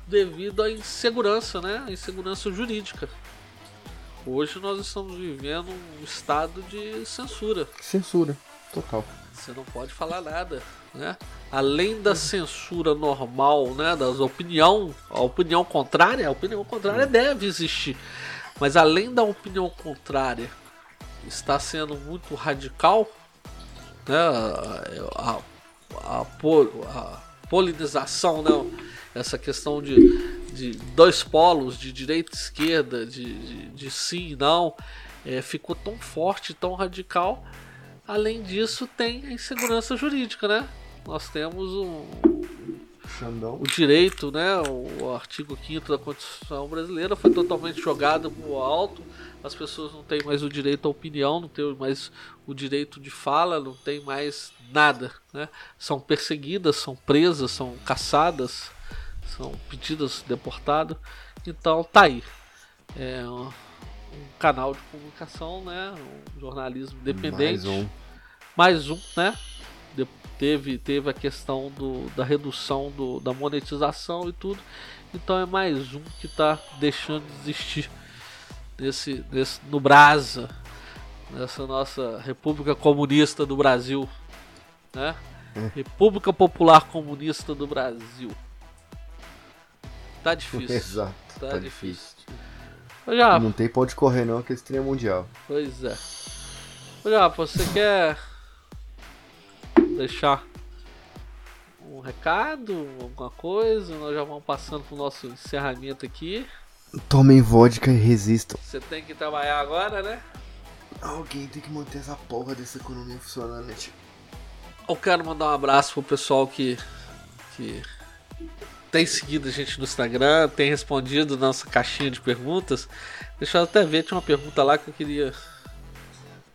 devido à insegurança, né? Insegurança jurídica. Hoje nós estamos vivendo um estado de censura. Censura, total. Você não pode falar nada, né? Além da censura normal, né, das opinião, a opinião contrária, a opinião contrária deve existir. Mas além da opinião contrária está sendo muito radical, né, a, a, a po- a polinização, né, essa questão de, de dois polos, de direita e esquerda, de, de, de sim e não, é, ficou tão forte, tão radical. Além disso, tem a insegurança jurídica, né? Nós temos um, Xandão. o direito, né? O artigo 5 da Constituição brasileira foi totalmente jogado pro alto. As pessoas não têm mais o direito à opinião, não têm mais o direito de fala, não tem mais nada, né? São perseguidas, são presas, são caçadas, são pedidas deportadas. Então tá aí. É um, um canal de comunicação, né? Um jornalismo independente Mais um. mais um, né? Teve, teve a questão do, da redução do, da monetização e tudo. Então é mais um que está deixando de existir nesse, nesse, no Brasa, nessa nossa República Comunista do Brasil. Né? República Popular Comunista do Brasil. Tá difícil. *laughs* Exato. Tá, Tá, difícil. difícil. Japa, Não tem pode correr não, que esse trem é mundial. Pois é. Japa, você quer deixar um recado, alguma coisa? Nós já vamos passando pro nosso encerramento aqui. Tomem vodka e resistam. Você tem que trabalhar agora, né? Alguém tem que manter essa porra dessa economia funcionando, né, tio? Eu quero mandar um abraço pro pessoal que, que tem seguido a gente no Instagram, tem respondido nossa caixinha de perguntas. Deixa eu até ver, tinha uma pergunta lá que eu queria.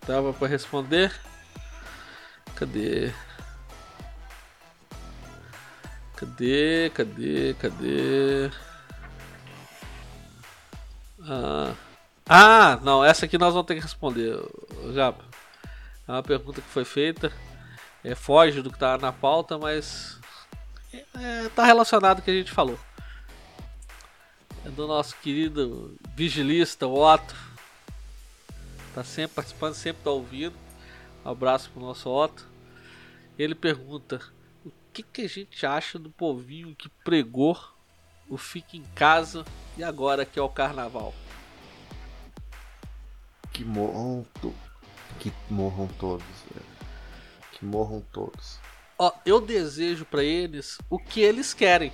Tava pra responder. Cadê? Cadê? Cadê? Cadê? Ah, ah, não, essa aqui nós vamos ter que responder, Japa. É uma pergunta que foi feita é, foge do que tá na pauta, mas é, é, relacionado com o que a gente falou. É do nosso querido vigilista, Otto. Tá sempre participando, sempre tá ouvindo. Um abraço pro nosso Otto. Ele pergunta: que, que a gente acha do povinho que pregou o Fique em Casa e agora que é o Carnaval? Que morram. to- Que morram todos, velho. Que morram todos. Ó, eu desejo pra eles o que eles querem.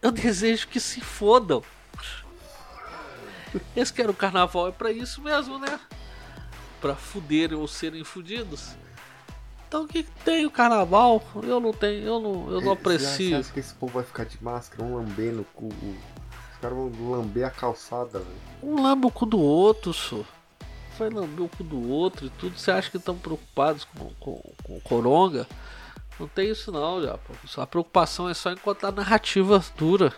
Eu desejo que se fodam. Eles querem o carnaval é pra isso mesmo, né? Pra fuderem ou serem fudidos. Então o que tem o carnaval? Eu não tenho, eu não, eu não Você aprecio. acha que esse povo vai ficar de máscara, um lambendo o cu? Os caras vão lamber a calçada, velho. Um lamba o cu do outro, só. Vai lamber o cu do outro e tudo. Você acha que estão preocupados com, com, com o coronga? Não tem isso não, já. A preocupação é só encontrar narrativa dura.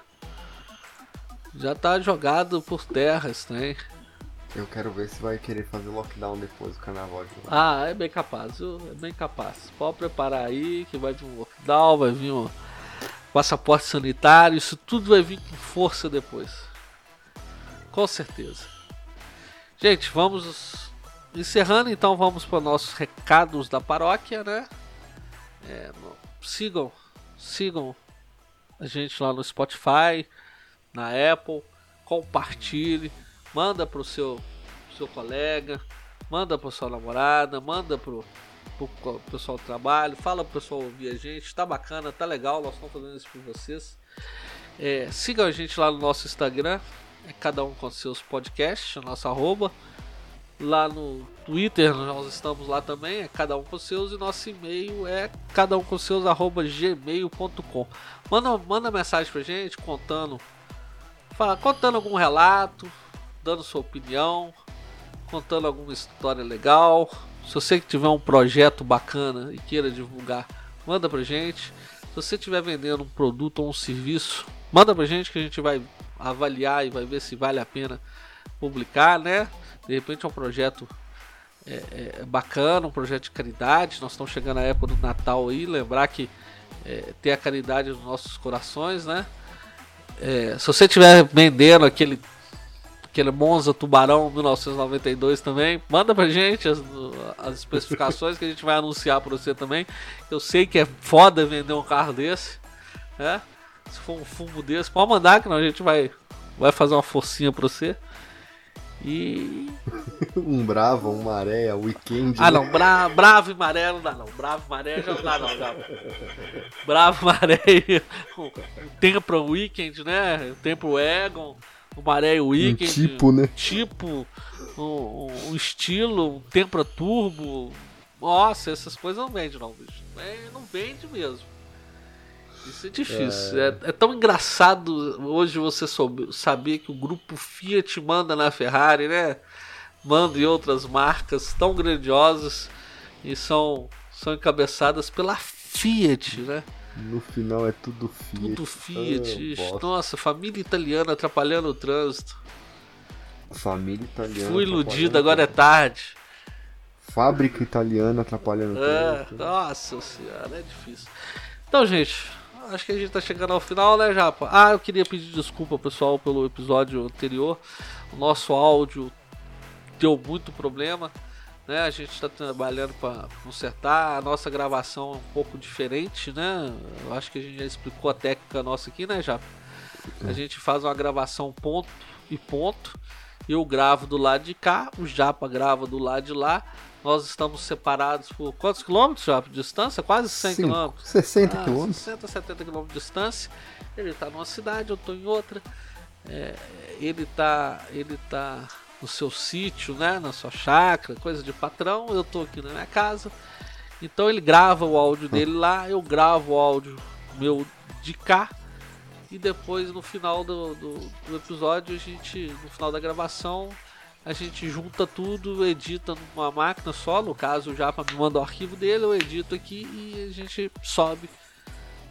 Já tá jogado por terra esse trem. Eu quero ver se vai querer fazer lockdown depois do carnaval de novo. Ah, é bem capaz? É bem capaz. Pode preparar aí que vai vir um lockdown, vai vir um passaporte sanitário, isso tudo vai vir com força depois. Com certeza. Gente, vamos encerrando, então vamos para nossos recados da paróquia, né? É, sigam, sigam a gente lá no Spotify, na Apple, compartilhe, manda pro seu, seu colega, manda pro sua namorada, manda pro, pro pessoal do trabalho, fala pro pessoal ouvir a gente, tá bacana, tá legal, nós estamos fazendo isso por vocês. É, sigam a gente lá no nosso Instagram, é cada um com seus podcasts, nossa arroba. Lá no Twitter nós estamos lá também, é cada um com seus, e nosso e-mail é cada um com seus arroba gmail.com. Manda, manda mensagem pra gente contando, fala, contando algum relato, dando sua opinião, contando alguma história legal. Se você tiver um projeto bacana e queira divulgar, manda pra gente. Se você estiver vendendo um produto ou um serviço, manda pra gente que a gente vai avaliar e vai ver se vale a pena publicar, né? De repente é um projeto é, é bacana, um projeto de caridade. Nós estamos chegando à época do Natal aí, lembrar que é, ter a caridade nos nossos corações, né? É, se você estiver vendendo aquele aquele Monza Tubarão 1992 também, manda pra gente as, as especificações que a gente vai anunciar pra você também. Eu sei que é foda vender um carro desse, né? Se for um fumo desse, pode mandar que a gente vai, vai fazer uma forcinha pra você. E. *laughs* Um Brava, um Maré, um Weekend. Ah né? não, bra Bravo e Maré não dá não. Bravo e Maré já não dá não. Já. Bravo, Maré e o Tempra Weekend, né? O Tempra Egon, o Maré e o Um Weekend. tipo, né? tipo, um, um- estilo, um Tempra Turbo. Nossa, essas coisas não vende não, bicho. É, não vende mesmo. Isso é difícil. É, é tão engraçado hoje você soube- saber que o grupo Fiat manda na Ferrari, né? Manda em outras marcas tão grandiosas e são, são encabeçadas pela Fiat, né? No final é tudo Fiat. Tudo Fiat. Ah, Ixi, bosta. Nossa, família italiana atrapalhando o trânsito. Família italiana. Fui iludido, agora é tarde. Fábrica italiana atrapalhando É, tudo. nossa senhora, é difícil. Então, gente, acho que a gente tá chegando ao final, né, Japa? Ah, eu queria pedir desculpa, pessoal, pelo episódio anterior. O nosso áudio deu muito problema, né? A gente tá trabalhando para consertar. A nossa gravação é um pouco diferente, né? Eu acho que a gente já explicou a técnica nossa aqui, né, Japa? A gente faz uma gravação ponto e ponto. Eu gravo do lado de cá, o Japa grava do lado de lá. Nós estamos separados por quantos quilômetros, Japa, de distância? Quase 100 Cinco, quilômetros. 60 Ah, quilômetros. 60, 70 quilômetros de distância. Ele tá numa cidade, eu tô em outra. É, ele tá, ele tá no seu sítio, né, na sua chácara, coisa de patrão. Eu tô aqui na minha casa. Então ele grava o áudio dele lá, eu gravo o áudio meu de cá. E depois no final do, do, do episódio, a gente, no final da gravação, a gente junta tudo, edita numa máquina só. No caso, o Japa me manda o arquivo dele, eu edito aqui e a gente sobe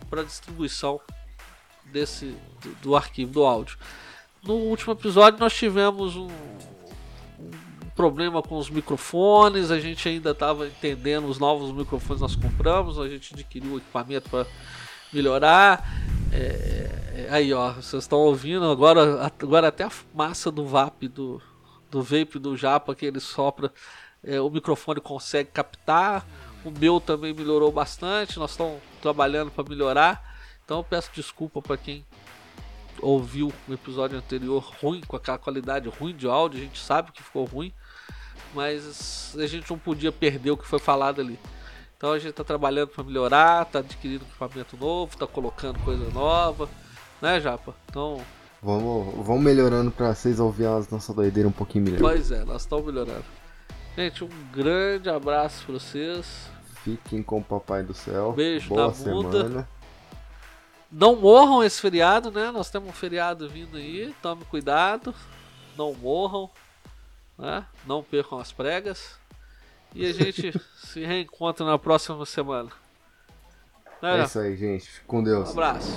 para distribuição desse do, do arquivo do áudio. No último episódio nós tivemos um, um problema com os microfones, a gente ainda estava entendendo os novos microfones nós compramos, a gente adquiriu o equipamento para melhorar. É, é, aí ó, vocês estão ouvindo agora, agora até a fumaça do vape do, do vape do Japa que ele sopra, é, o microfone consegue captar. O meu também melhorou bastante. Nós estamos trabalhando para melhorar. Então peço desculpa para quem ouviu o episódio anterior ruim, com aquela qualidade ruim de áudio. A gente sabe que ficou ruim, mas a gente não podia perder o que foi falado ali. Então a gente está trabalhando para melhorar, está adquirindo equipamento novo, está colocando coisa nova, né, Japa? Então, Vamos, vamos melhorando pra vocês ouvirem as nossas doideiras um pouquinho melhor. pois é, nós estamos melhorando. Gente, um grande abraço para vocês. Fiquem com o Papai do Céu. Beijo Boa na bunda. semana. Não morram esse feriado, né? Nós temos um feriado vindo aí. Tome cuidado. Não morram. Né? Não percam as pregas. E a gente *laughs* se reencontra na próxima semana. É Né? isso aí, gente. Fique com Um Deus. abraço.